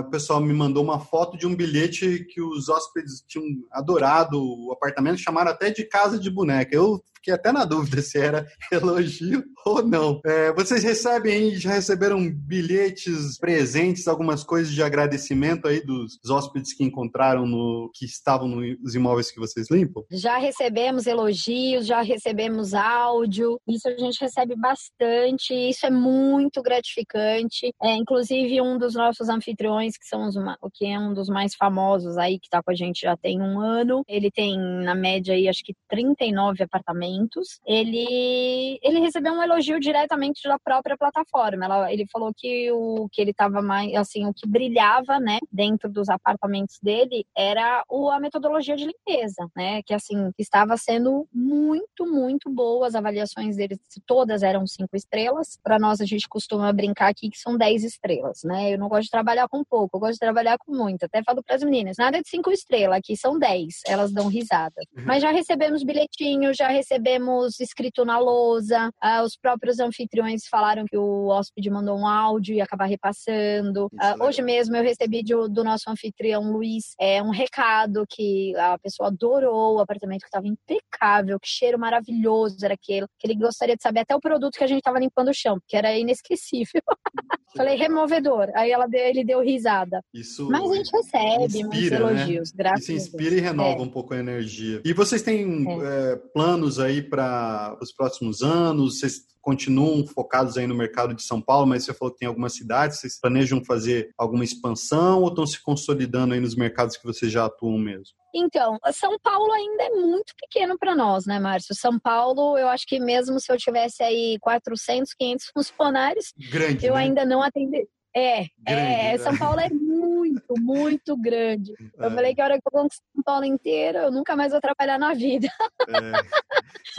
o pessoal me mandou uma foto de um bilhete que os hóspedes tinham adorado o apartamento, chamaram até de casa de boneca. Eu fiquei até na dúvida se era elogio ou não. É, vocês recebem, já receberam bilhetes, presentes, algumas coisas de agradecimento aí dos hóspedes que encontraram no que estavam nos imóveis que vocês limpam? Já recebemos elogios, já recebemos áudio. Isso a gente recebe bastante. Isso é muito gratificante. É, inclusive um dos nossos anfitriões, que são os, que é um dos mais famosos aí, que está com a gente já tem um ano. Ele tem, na média, aí, acho que 39 apartamentos. Ele, ele recebeu um elogio diretamente da própria plataforma. Ela, ele falou que o que ele estava mais, assim, o que brilhava, né, dentro dos apartamentos dele era o, a metodologia de limpeza, né, que assim, estava sendo muito, muito boa. As avaliações dele todas eram cinco estrelas. Para nós, a gente costuma brincar aqui que são 10 estrelas, né? Eu não gosto de trabalhar com pouco, eu gosto de trabalhar com muito. Até falo para as meninas, nada de cinco estrelas, aqui são dez, elas dão risada. Uhum. Mas já recebemos bilhetinho, já recebemos escrito na lousa, uh, os próprios anfitriões falaram que o hóspede mandou um áudio e acabar repassando. Uh, hoje mesmo eu recebi de, do nosso anfitrião Luiz é, um recado que a pessoa adorou o apartamento, que estava impecável, que cheiro maravilhoso era aquele, que ele gostaria de saber até o produto que a gente estava limpando o chão, que era inesquecível. Falei, removedor. Aí ela deu, ele deu risada. Isso Mas a gente recebe inspira, muitos né? elogios, né? graças Isso inspira e renova é. um pouco a energia. E vocês têm é. É, planos aí para os próximos anos? Vocês continuam focados aí no mercado de São Paulo, mas você falou que tem algumas cidades, vocês planejam fazer alguma expansão ou estão se consolidando aí nos mercados que vocês já atuam mesmo? Então, São Paulo ainda é muito pequeno para nós, né, Márcio? São Paulo, eu acho que mesmo se eu tivesse aí 400, 500 funcionários, Grande, eu né? ainda não atenderia. É, Grande, né? é, São Paulo é muito, muito grande. Eu É. falei que a hora que eu conquisto São Paulo inteiro, eu nunca mais vou trabalhar na vida. É.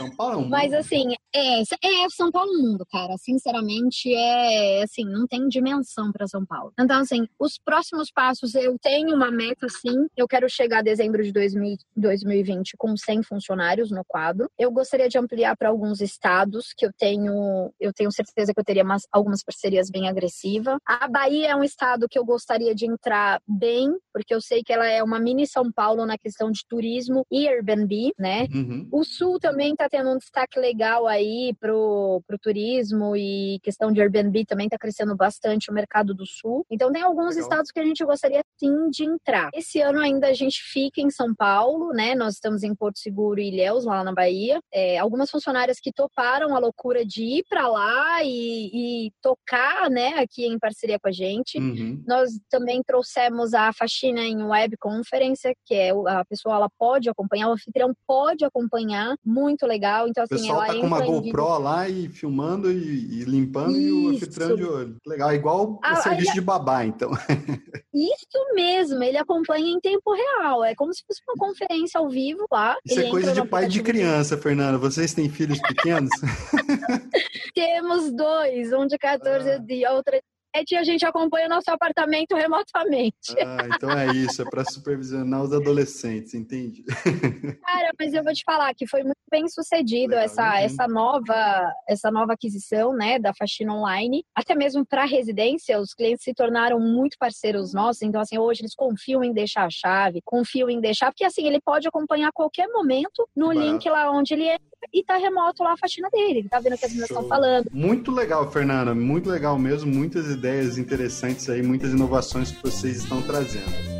São Paulo é um Mas mundo. assim, é, é São Paulo mundo, cara. Sinceramente, é assim, não tem dimensão para São Paulo. Então, assim, os próximos passos, eu tenho uma meta, sim. Eu quero chegar a dezembro de 2000 2020 com 100 funcionários no quadro. Eu gostaria de ampliar para alguns estados que eu tenho, eu tenho certeza que eu teria umas- algumas parcerias bem agressivas. A Bahia é um estado que eu gostaria de entrar bem, porque eu sei que ela é uma mini São Paulo na questão de turismo e Airbnb, né? Uhum. O Sul também está tendo um destaque legal aí pro, pro turismo e questão de Airbnb também está crescendo bastante o mercado do Sul. Então tem alguns Legal. estados que a gente gostaria sim de entrar. Esse ano ainda a gente fica em São Paulo, né? Nós estamos em Porto Seguro e Ilhéus, lá na Bahia. É, algumas funcionárias que toparam a loucura de ir para lá e, e tocar, né? Aqui em parceria com a gente. Uhum. Nós também trouxemos a faxina em web conferência, que é a pessoa ela pode acompanhar, o anfitrião pode acompanhar, muito legal. Então O assim, pessoal ela tá com uma entra em GoPro lá e filmando e, e limpando e o Isso. anfitrião de olho. Legal, igual o serviço de babá, então. Isso mesmo, ele acompanha em tempo real. É como se fosse uma conferência ao vivo lá. Isso é coisa de pai de criança, Fernanda. Vocês têm filhos pequenos? Temos dois, um de 14 Ah. e outro de 7, e a gente acompanha o nosso apartamento remotamente. ah, então é isso, é para supervisionar os adolescentes, entende? Cara, mas eu vou te falar que foi muito bem sucedido Legal, essa, entendi. essa, nova, essa nova aquisição né, da faxina online. Até mesmo para residência, os clientes se tornaram muito parceiros nossos. Então, assim, hoje eles confiam em deixar a chave, confiam em deixar, porque assim, ele pode acompanhar a qualquer momento no Barato. link lá onde ele é e tá remoto lá a faxina dele. Ele tá vendo o que as meninas estão falando. Muito legal, Fernanda. Muito legal mesmo. Muitas ideias interessantes aí, muitas inovações que vocês estão trazendo.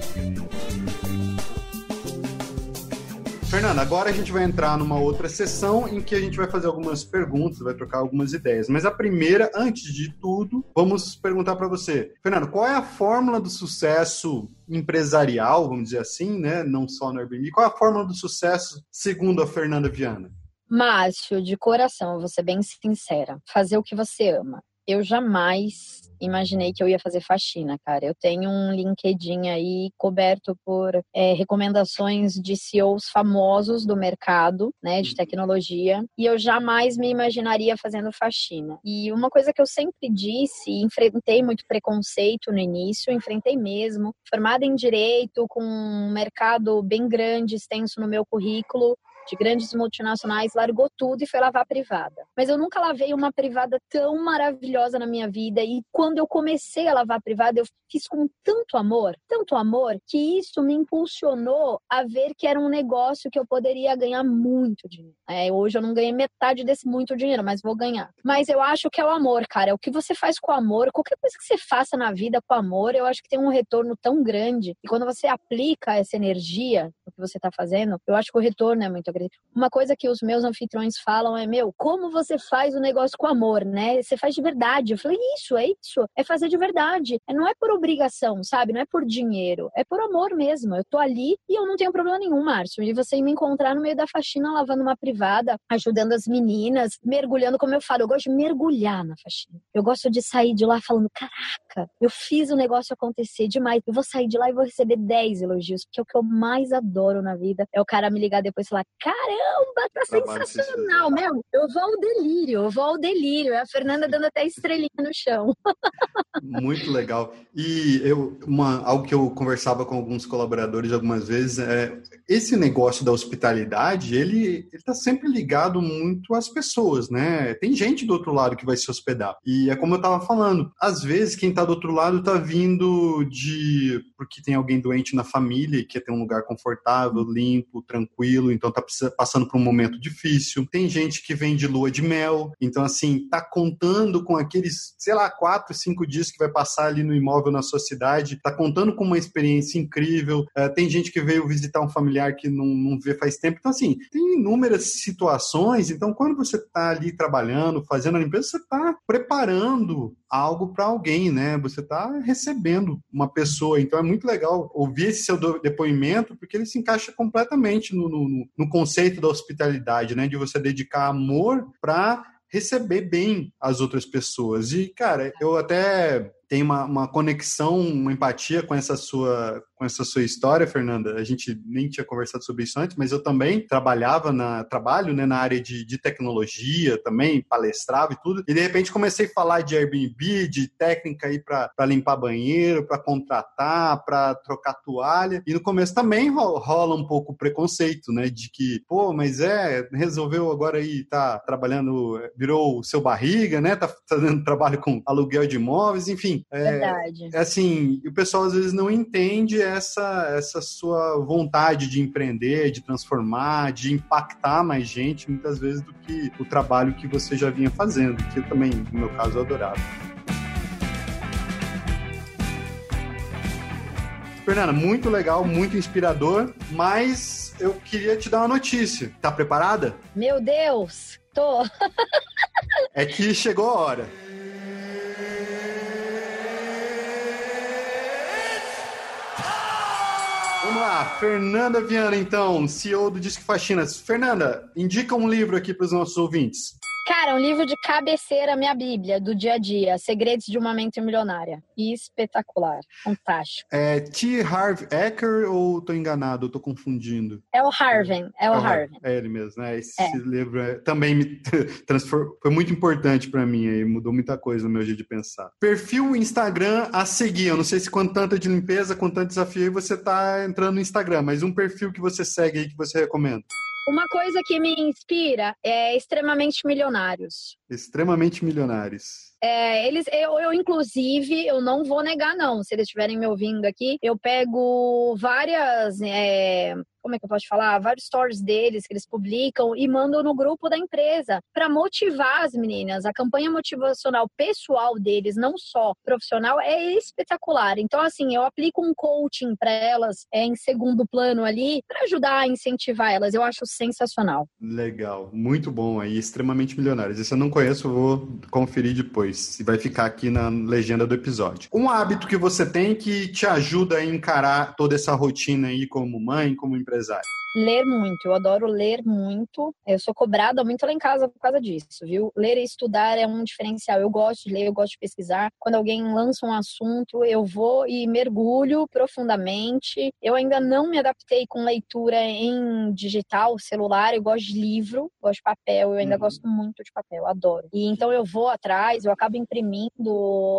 Fernanda, agora a gente vai entrar numa outra sessão em que a gente vai fazer algumas perguntas, vai trocar algumas ideias. Mas a primeira, antes de tudo, vamos perguntar para você. Fernanda, qual é a fórmula do sucesso empresarial, vamos dizer assim, né? Não só no Airbnb. Qual é a fórmula do sucesso segundo a Fernanda Viana? Márcio, de coração, eu vou ser bem sincera. Fazer o que você ama. Eu jamais imaginei que eu ia fazer faxina, cara. Eu tenho um LinkedIn aí coberto por é, recomendações de CEOs famosos do mercado, né, de tecnologia, e eu jamais me imaginaria fazendo faxina. E uma coisa que eu sempre disse, enfrentei muito preconceito no início, enfrentei mesmo, formada em direito, com um mercado bem grande, extenso no meu currículo, de grandes multinacionais, largou tudo e foi lavar privada. Mas eu nunca lavei uma privada tão maravilhosa na minha vida. E quando eu comecei a lavar privada, eu fiz com tanto amor, tanto amor, que isso me impulsionou a ver que era um negócio que eu poderia ganhar muito dinheiro. É, hoje eu não ganhei metade desse muito dinheiro, mas vou ganhar. Mas eu acho que é o amor, cara. O que você faz com amor, qualquer coisa que você faça na vida com amor, eu acho que tem um retorno tão grande. E quando você aplica essa energia no que você está fazendo, eu acho que o retorno é muito grande. Uma coisa que os meus anfitriões falam é: meu, como você faz o negócio com amor, né? Você faz de verdade. Eu falei: isso, é isso. É fazer de verdade. É, Não é por obrigação, sabe? Não é por dinheiro. É por amor mesmo. Eu tô ali e eu não tenho problema nenhum, Márcio, de você me encontrar no meio da faxina, lavando uma privada, ajudando as meninas, mergulhando, como eu falo. Eu gosto de mergulhar na faxina. Eu gosto de sair de lá falando: caraca, eu fiz o negócio acontecer demais. Eu vou sair de lá e vou receber 10 elogios, porque é o que eu mais adoro na vida é o cara me ligar depois e falar: caramba, tá Trabalho sensacional, meu. Eu vou ao delírio, eu vou ao delírio. É a Fernanda dando até estrelinha no chão. Muito legal. E eu, uma, algo que eu conversava com alguns colaboradores algumas vezes é esse negócio da hospitalidade, ele está sempre ligado muito às pessoas, né? Tem gente do outro lado que vai se hospedar. E é como eu estava falando, às vezes quem está do outro lado está vindo de porque tem alguém doente na família e quer ter um lugar confortável, limpo, tranquilo, então está passando por um momento difícil. Tem gente que vem de lua de mel, então assim, tá contando com aqueles, sei lá, quatro, cinco dias que vai passar ali no imóvel na sua cidade, tá contando com uma experiência incrível. É, tem gente que veio visitar um familiar que não, não vê faz tempo. Então, assim, tem inúmeras situações. Então, quando você tá ali trabalhando, fazendo a limpeza, você tá preparando algo para alguém, né? Você está recebendo uma pessoa. Então é muito legal ouvir esse seu depoimento, porque ele se encaixa completamente no, no, no conceito da hospitalidade, né? De você dedicar amor para receber bem as outras pessoas. E, cara, eu até tenho uma, uma conexão, uma empatia com essa sua com essa sua história, Fernanda. A gente nem tinha conversado sobre isso antes, mas eu também trabalhava na trabalho, né, na área de, de tecnologia também, palestrava e tudo. E de repente comecei a falar de Airbnb, de técnica aí para limpar banheiro, para contratar, para trocar toalha. E no começo também rola um pouco o preconceito, né, de que, pô, mas é, resolveu agora aí tá trabalhando, virou seu barriga, né, tá fazendo trabalho com aluguel de imóveis, enfim. É, Verdade. É assim, o pessoal às vezes não entende essa, essa sua vontade de empreender, de transformar, de impactar mais gente, muitas vezes, do que o trabalho que você já vinha fazendo, que eu também, no meu caso, adorava. Fernanda, muito legal, muito inspirador, mas eu queria te dar uma notícia. Tá preparada? Meu Deus, tô. é que chegou a hora. Lá, Fernanda Viana, então, CEO do Disque Faxinas. Fernanda, indica um livro aqui para os nossos ouvintes. Cara, um livro de cabeceira, minha Bíblia, do dia a dia. Segredos de uma mente milionária. Espetacular. Fantástico. É T. Harv Eker ou tô enganado? Tô confundindo? É o Harvey. É o é Harvey. É ele mesmo, né? Esse é. livro é, também me transformou, foi muito importante para mim aí, mudou muita coisa no meu jeito de pensar. Perfil Instagram a seguir. Eu não sei se com tanta de limpeza, com tanto desafio, você tá entrando no Instagram, mas um perfil que você segue aí que você recomenda. Uma coisa que me inspira é extremamente milionários. Extremamente milionários. É, eles, eu, eu, inclusive, eu não vou negar, não. Se eles estiverem me ouvindo aqui, eu pego várias é, como é que eu posso falar? Vários stories deles que eles publicam e mandam no grupo da empresa para motivar as meninas. A campanha motivacional pessoal deles, não só profissional, é espetacular. Então, assim, eu aplico um coaching para elas é, em segundo plano ali para ajudar a incentivar elas. Eu acho sensacional. Legal, muito bom aí, extremamente milionários. Esse eu não conheço, eu vou conferir depois. E vai ficar aqui na legenda do episódio. Um hábito que você tem que te ajuda a encarar toda essa rotina aí como mãe, como empresária empresário? Ler muito, eu adoro ler muito. Eu sou cobrada muito lá em casa por causa disso, viu? Ler e estudar é um diferencial. Eu gosto de ler, eu gosto de pesquisar. Quando alguém lança um assunto, eu vou e mergulho profundamente. Eu ainda não me adaptei com leitura em digital, celular. Eu gosto de livro, gosto de papel. Eu ainda uhum. gosto muito de papel, adoro. E então eu vou atrás, eu acabo imprimindo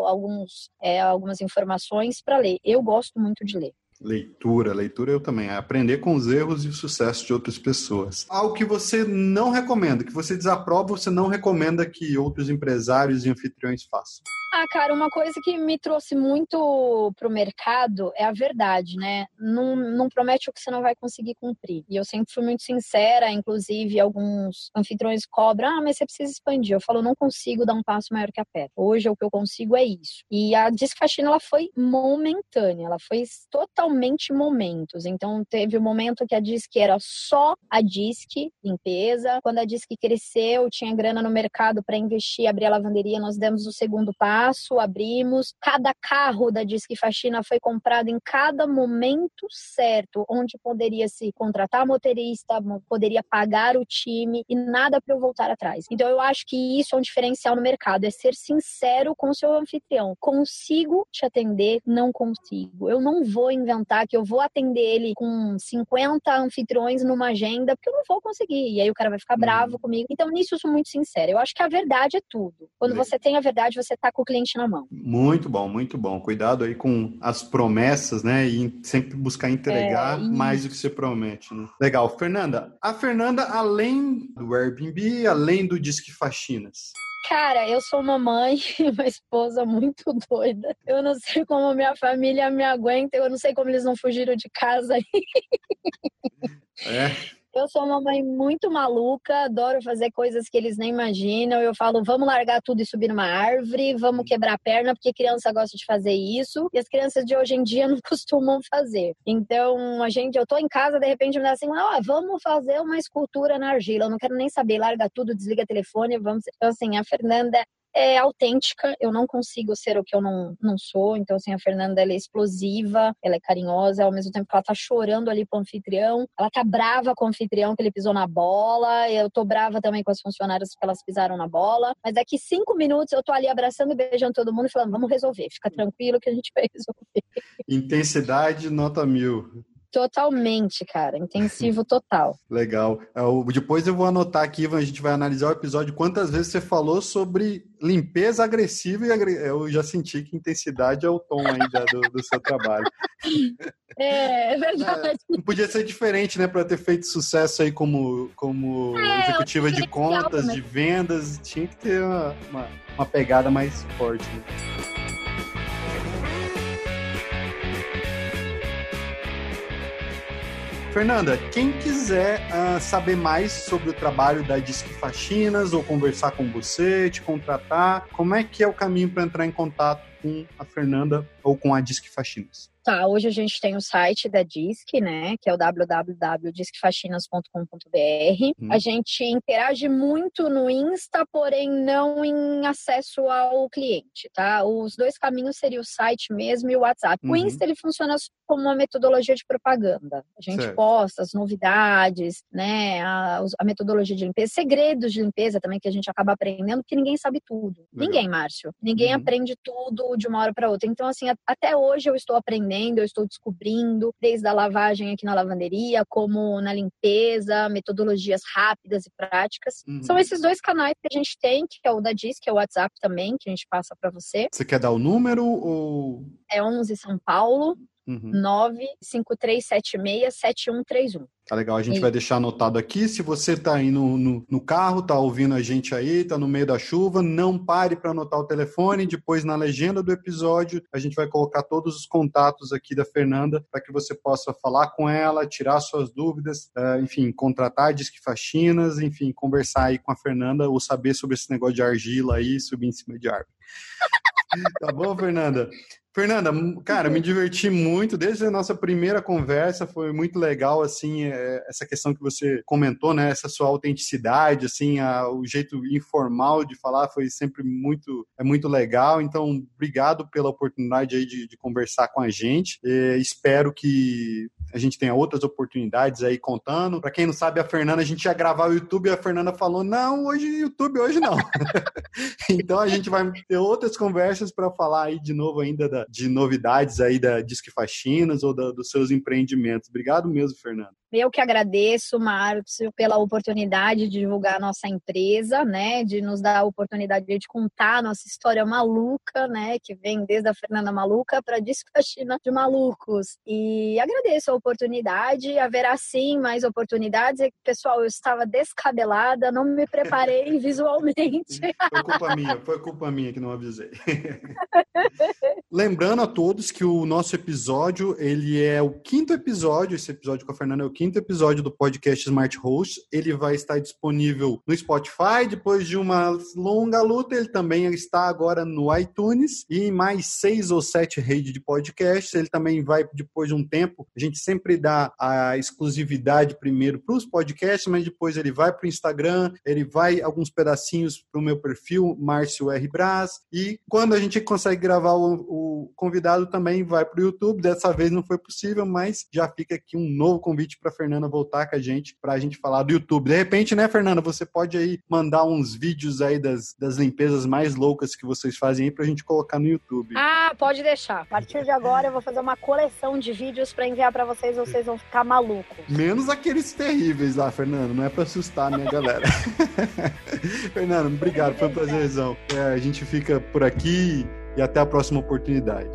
alguns, é, algumas informações para ler. Eu gosto muito de ler. Leitura, leitura eu também. É aprender com os erros e o sucesso de outras pessoas. Algo que você não recomenda, que você desaprova, você não recomenda que outros empresários e anfitriões façam. Ah, cara, uma coisa que me trouxe muito pro mercado é a verdade, né? Não, não promete o que você não vai conseguir cumprir. E eu sempre fui muito sincera, inclusive alguns anfitriões cobram, ah, mas você precisa expandir. Eu falo, não consigo dar um passo maior que a perna. Hoje o que eu consigo é isso. E a Disfaxina, ela foi momentânea, ela foi totalmente momentos. Então teve o um momento que a Disque era só a Disque, limpeza. Quando a Disque cresceu, tinha grana no mercado para investir, abrir a lavanderia, nós demos o segundo passo abrimos. Cada carro da Disque Faxina foi comprado em cada momento certo, onde poderia se contratar motorista, poderia pagar o time e nada para eu voltar atrás. Então eu acho que isso é um diferencial no mercado, é ser sincero com o seu anfitrião. Consigo te atender? Não consigo. Eu não vou inventar que eu vou atender ele com 50 anfitriões numa agenda, porque eu não vou conseguir. E aí o cara vai ficar bravo uhum. comigo. Então nisso eu sou muito sincera. Eu acho que a verdade é tudo. Quando você tem a verdade, você tá com o cliente na mão. Muito bom, muito bom. Cuidado aí com as promessas, né? E sempre buscar entregar é, mais do que você promete, né? Legal. Fernanda, a Fernanda, além do Airbnb, além do Disque Faxinas, Cara, eu sou uma mãe e uma esposa muito doida. Eu não sei como minha família me aguenta, eu não sei como eles não fugiram de casa aí. É. Eu sou uma mãe muito maluca, adoro fazer coisas que eles nem imaginam. Eu falo, vamos largar tudo e subir numa árvore, vamos quebrar a perna, porque criança gosta de fazer isso. E as crianças de hoje em dia não costumam fazer. Então, a gente, eu tô em casa, de repente me dá assim, ah, vamos fazer uma escultura na argila. Eu não quero nem saber, larga tudo, desliga o telefone, vamos. Então, assim, a Fernanda é autêntica, eu não consigo ser o que eu não, não sou. Então, assim, a Fernanda ela é explosiva, ela é carinhosa, ao mesmo tempo que ela tá chorando ali pro anfitrião, ela tá brava com o anfitrião que ele pisou na bola, eu tô brava também com as funcionárias que elas pisaram na bola, mas daqui cinco minutos eu tô ali abraçando e beijando todo mundo e falando, vamos resolver, fica tranquilo que a gente vai resolver. Intensidade nota mil. Totalmente, cara. Intensivo total. Legal. É, depois eu vou anotar aqui, a gente vai analisar o episódio. Quantas vezes você falou sobre limpeza agressiva e agre... eu já senti que intensidade é o tom ainda do, do seu trabalho. É, é verdade. É, podia ser diferente, né? Para ter feito sucesso aí como, como é, executiva de contas, né? de vendas. Tinha que ter uma, uma, uma pegada mais forte. Né? Fernanda, quem quiser uh, saber mais sobre o trabalho da Disque Faxinas ou conversar com você, te contratar, como é que é o caminho para entrar em contato com a Fernanda ou com a Disque Faxinas? Tá, hoje a gente tem o site da DISC, né, que é o www.disquefaxinas.com.br. Hum. A gente interage muito no Insta, porém não em acesso ao cliente, tá? Os dois caminhos seriam o site mesmo e o WhatsApp. Uhum. O Insta ele funciona como uma metodologia de propaganda. A gente certo. posta as novidades, né, a, a, metodologia de limpeza, segredos de limpeza também que a gente acaba aprendendo, porque ninguém sabe tudo. Legal. Ninguém, Márcio. Ninguém uhum. aprende tudo de uma hora para outra. Então assim, até hoje eu estou aprendendo eu estou descobrindo, desde a lavagem aqui na lavanderia, como na limpeza, metodologias rápidas e práticas. Uhum. São esses dois canais que a gente tem, que é o da DIS, que é o WhatsApp também, que a gente passa para você. Você quer dar o número ou... É 11 São Paulo, uhum. 953767131. Tá legal, a gente vai deixar anotado aqui. Se você tá aí no, no, no, carro, tá ouvindo a gente aí, tá no meio da chuva, não pare para anotar o telefone. Depois, na legenda do episódio, a gente vai colocar todos os contatos aqui da Fernanda para que você possa falar com ela, tirar suas dúvidas, uh, enfim, contratar disque faxinas, enfim, conversar aí com a Fernanda ou saber sobre esse negócio de argila aí, subir em cima de árvore. tá bom, Fernanda? Fernanda, cara, me diverti muito. Desde a nossa primeira conversa, foi muito legal, assim, é, essa questão que você comentou, né, essa sua autenticidade, assim, a, o jeito informal de falar foi sempre muito, é muito legal, então, obrigado pela oportunidade aí de, de conversar com a gente, e espero que a gente tenha outras oportunidades aí contando. Para quem não sabe, a Fernanda, a gente ia gravar o YouTube e a Fernanda falou: não, hoje YouTube, hoje não. então a gente vai ter outras conversas para falar aí de novo ainda da, de novidades aí da Disque Faxinas ou da, dos seus empreendimentos. Obrigado mesmo, Fernanda. Eu que agradeço, Márcio, pela oportunidade de divulgar a nossa empresa, né? De nos dar a oportunidade de contar a nossa história maluca, né? Que vem desde a Fernanda Maluca para a China de Malucos. E agradeço a oportunidade. Haverá sim mais oportunidades. Pessoal, eu estava descabelada, não me preparei visualmente. Foi culpa minha, foi culpa minha que não avisei. Lembrando a todos que o nosso episódio, ele é o quinto episódio, esse episódio com a Fernanda é o quinto episódio do podcast Smart Host. Ele vai estar disponível no Spotify. Depois de uma longa luta, ele também está agora no iTunes e mais seis ou sete redes de podcasts. Ele também vai, depois de um tempo, a gente sempre dá a exclusividade primeiro para os podcasts, mas depois ele vai para o Instagram, ele vai alguns pedacinhos para o meu perfil, Márcio R. Braz. E quando a gente consegue gravar o, o convidado, também vai para o YouTube. Dessa vez não foi possível, mas já fica aqui um novo convite para Fernanda voltar com a gente para a gente falar do YouTube. De repente, né, Fernanda, você pode aí mandar uns vídeos aí das, das limpezas mais loucas que vocês fazem aí para a gente colocar no YouTube. Ah, pode deixar. A partir de agora eu vou fazer uma coleção de vídeos para enviar para vocês, vocês vão ficar malucos. Menos aqueles terríveis lá, Fernanda. Não é para assustar a minha galera. Fernanda, obrigado, foi um prazerzão. É, a gente fica por aqui e até a próxima oportunidade.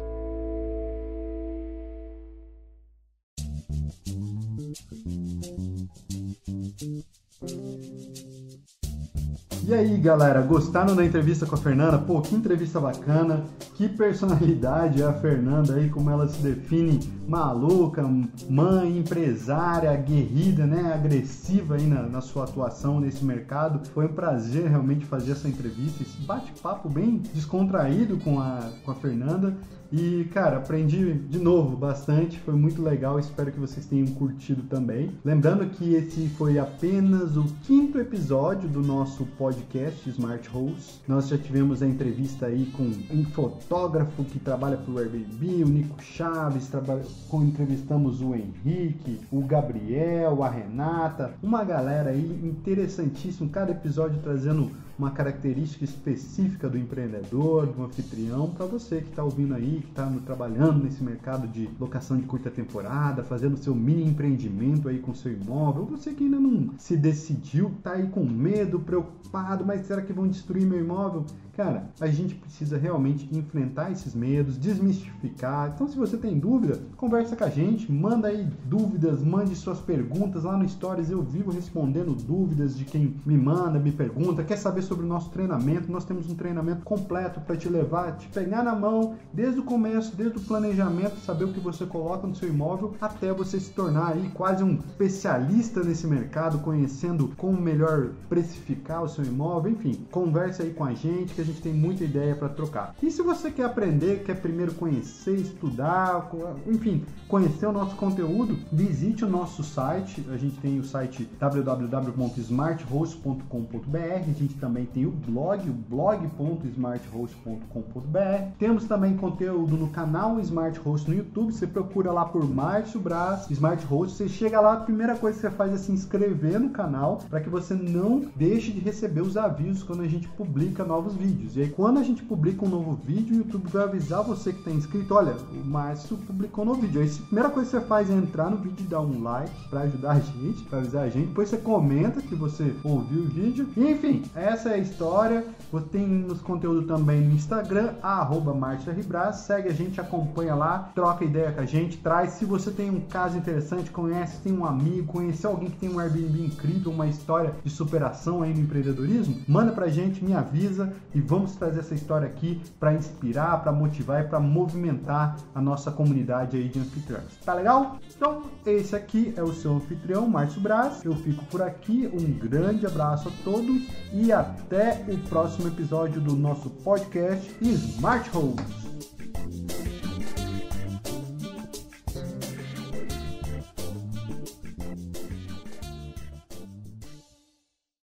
E aí, galera, gostaram da entrevista com a Fernanda? Pô, que entrevista bacana, que personalidade é a Fernanda aí, como ela se define maluca, mãe, empresária, aguerrida, né, agressiva aí na, na sua atuação nesse mercado. Foi um prazer realmente fazer essa entrevista, esse bate-papo bem descontraído com a, com a Fernanda. E, cara, aprendi de novo bastante, foi muito legal, espero que vocês tenham curtido também. Lembrando que esse foi apenas o quinto episódio do nosso podcast Smart Host. Nós já tivemos a entrevista aí com um fotógrafo que trabalha para o Airbnb, o Nico Chaves, trabalha, entrevistamos o Henrique, o Gabriel, a Renata, uma galera aí interessantíssima, cada episódio trazendo uma característica específica do empreendedor, do anfitrião, para você que está ouvindo aí, que está trabalhando nesse mercado de locação de curta temporada, fazendo seu mini empreendimento aí com seu imóvel, você que ainda não se decidiu, está aí com medo, preocupado, mas será que vão destruir meu imóvel? Cara, a gente precisa realmente enfrentar esses medos, desmistificar. Então, se você tem dúvida, conversa com a gente, manda aí dúvidas, mande suas perguntas lá no Stories. Eu vivo respondendo dúvidas de quem me manda, me pergunta, quer saber sobre o nosso treinamento. Nós temos um treinamento completo para te levar, te pegar na mão desde o começo, desde o planejamento, saber o que você coloca no seu imóvel, até você se tornar aí quase um especialista nesse mercado, conhecendo como melhor precificar o seu imóvel. Enfim, conversa aí com a gente que a gente tem muita ideia para trocar. E se você quer aprender, quer primeiro conhecer, estudar, enfim, conhecer o nosso conteúdo, visite o nosso site. A gente tem o site www.smarthost.com.br. A gente também tem o blog, o blog.smarthost.com.br. Temos também conteúdo no canal Smart Host no YouTube. Você procura lá por Márcio Braz, Smart Host. Você chega lá, a primeira coisa que você faz é se inscrever no canal para que você não deixe de receber os avisos quando a gente publica novos vídeos. E aí, quando a gente publica um novo vídeo, o YouTube vai avisar você que está inscrito: olha, o Márcio publicou um novo vídeo. Aí, a primeira coisa que você faz é entrar no vídeo e dar um like para ajudar a gente, para avisar a gente. Depois você comenta que você ouviu o vídeo. Enfim, essa é a história. Você tem nos conteúdo também no Instagram, arroba Segue a gente, acompanha lá, troca ideia com a gente, traz. Se você tem um caso interessante, conhece, tem um amigo, conheceu alguém que tem um Airbnb incrível, uma história de superação aí no empreendedorismo, manda pra gente, me avisa e vamos trazer essa história aqui para inspirar, para motivar e para movimentar a nossa comunidade aí de anfitriões. Tá legal? Então, esse aqui é o seu anfitrião, Márcio Braz. Eu fico por aqui. Um grande abraço a todos e até o próximo episódio do nosso podcast Smart Homes.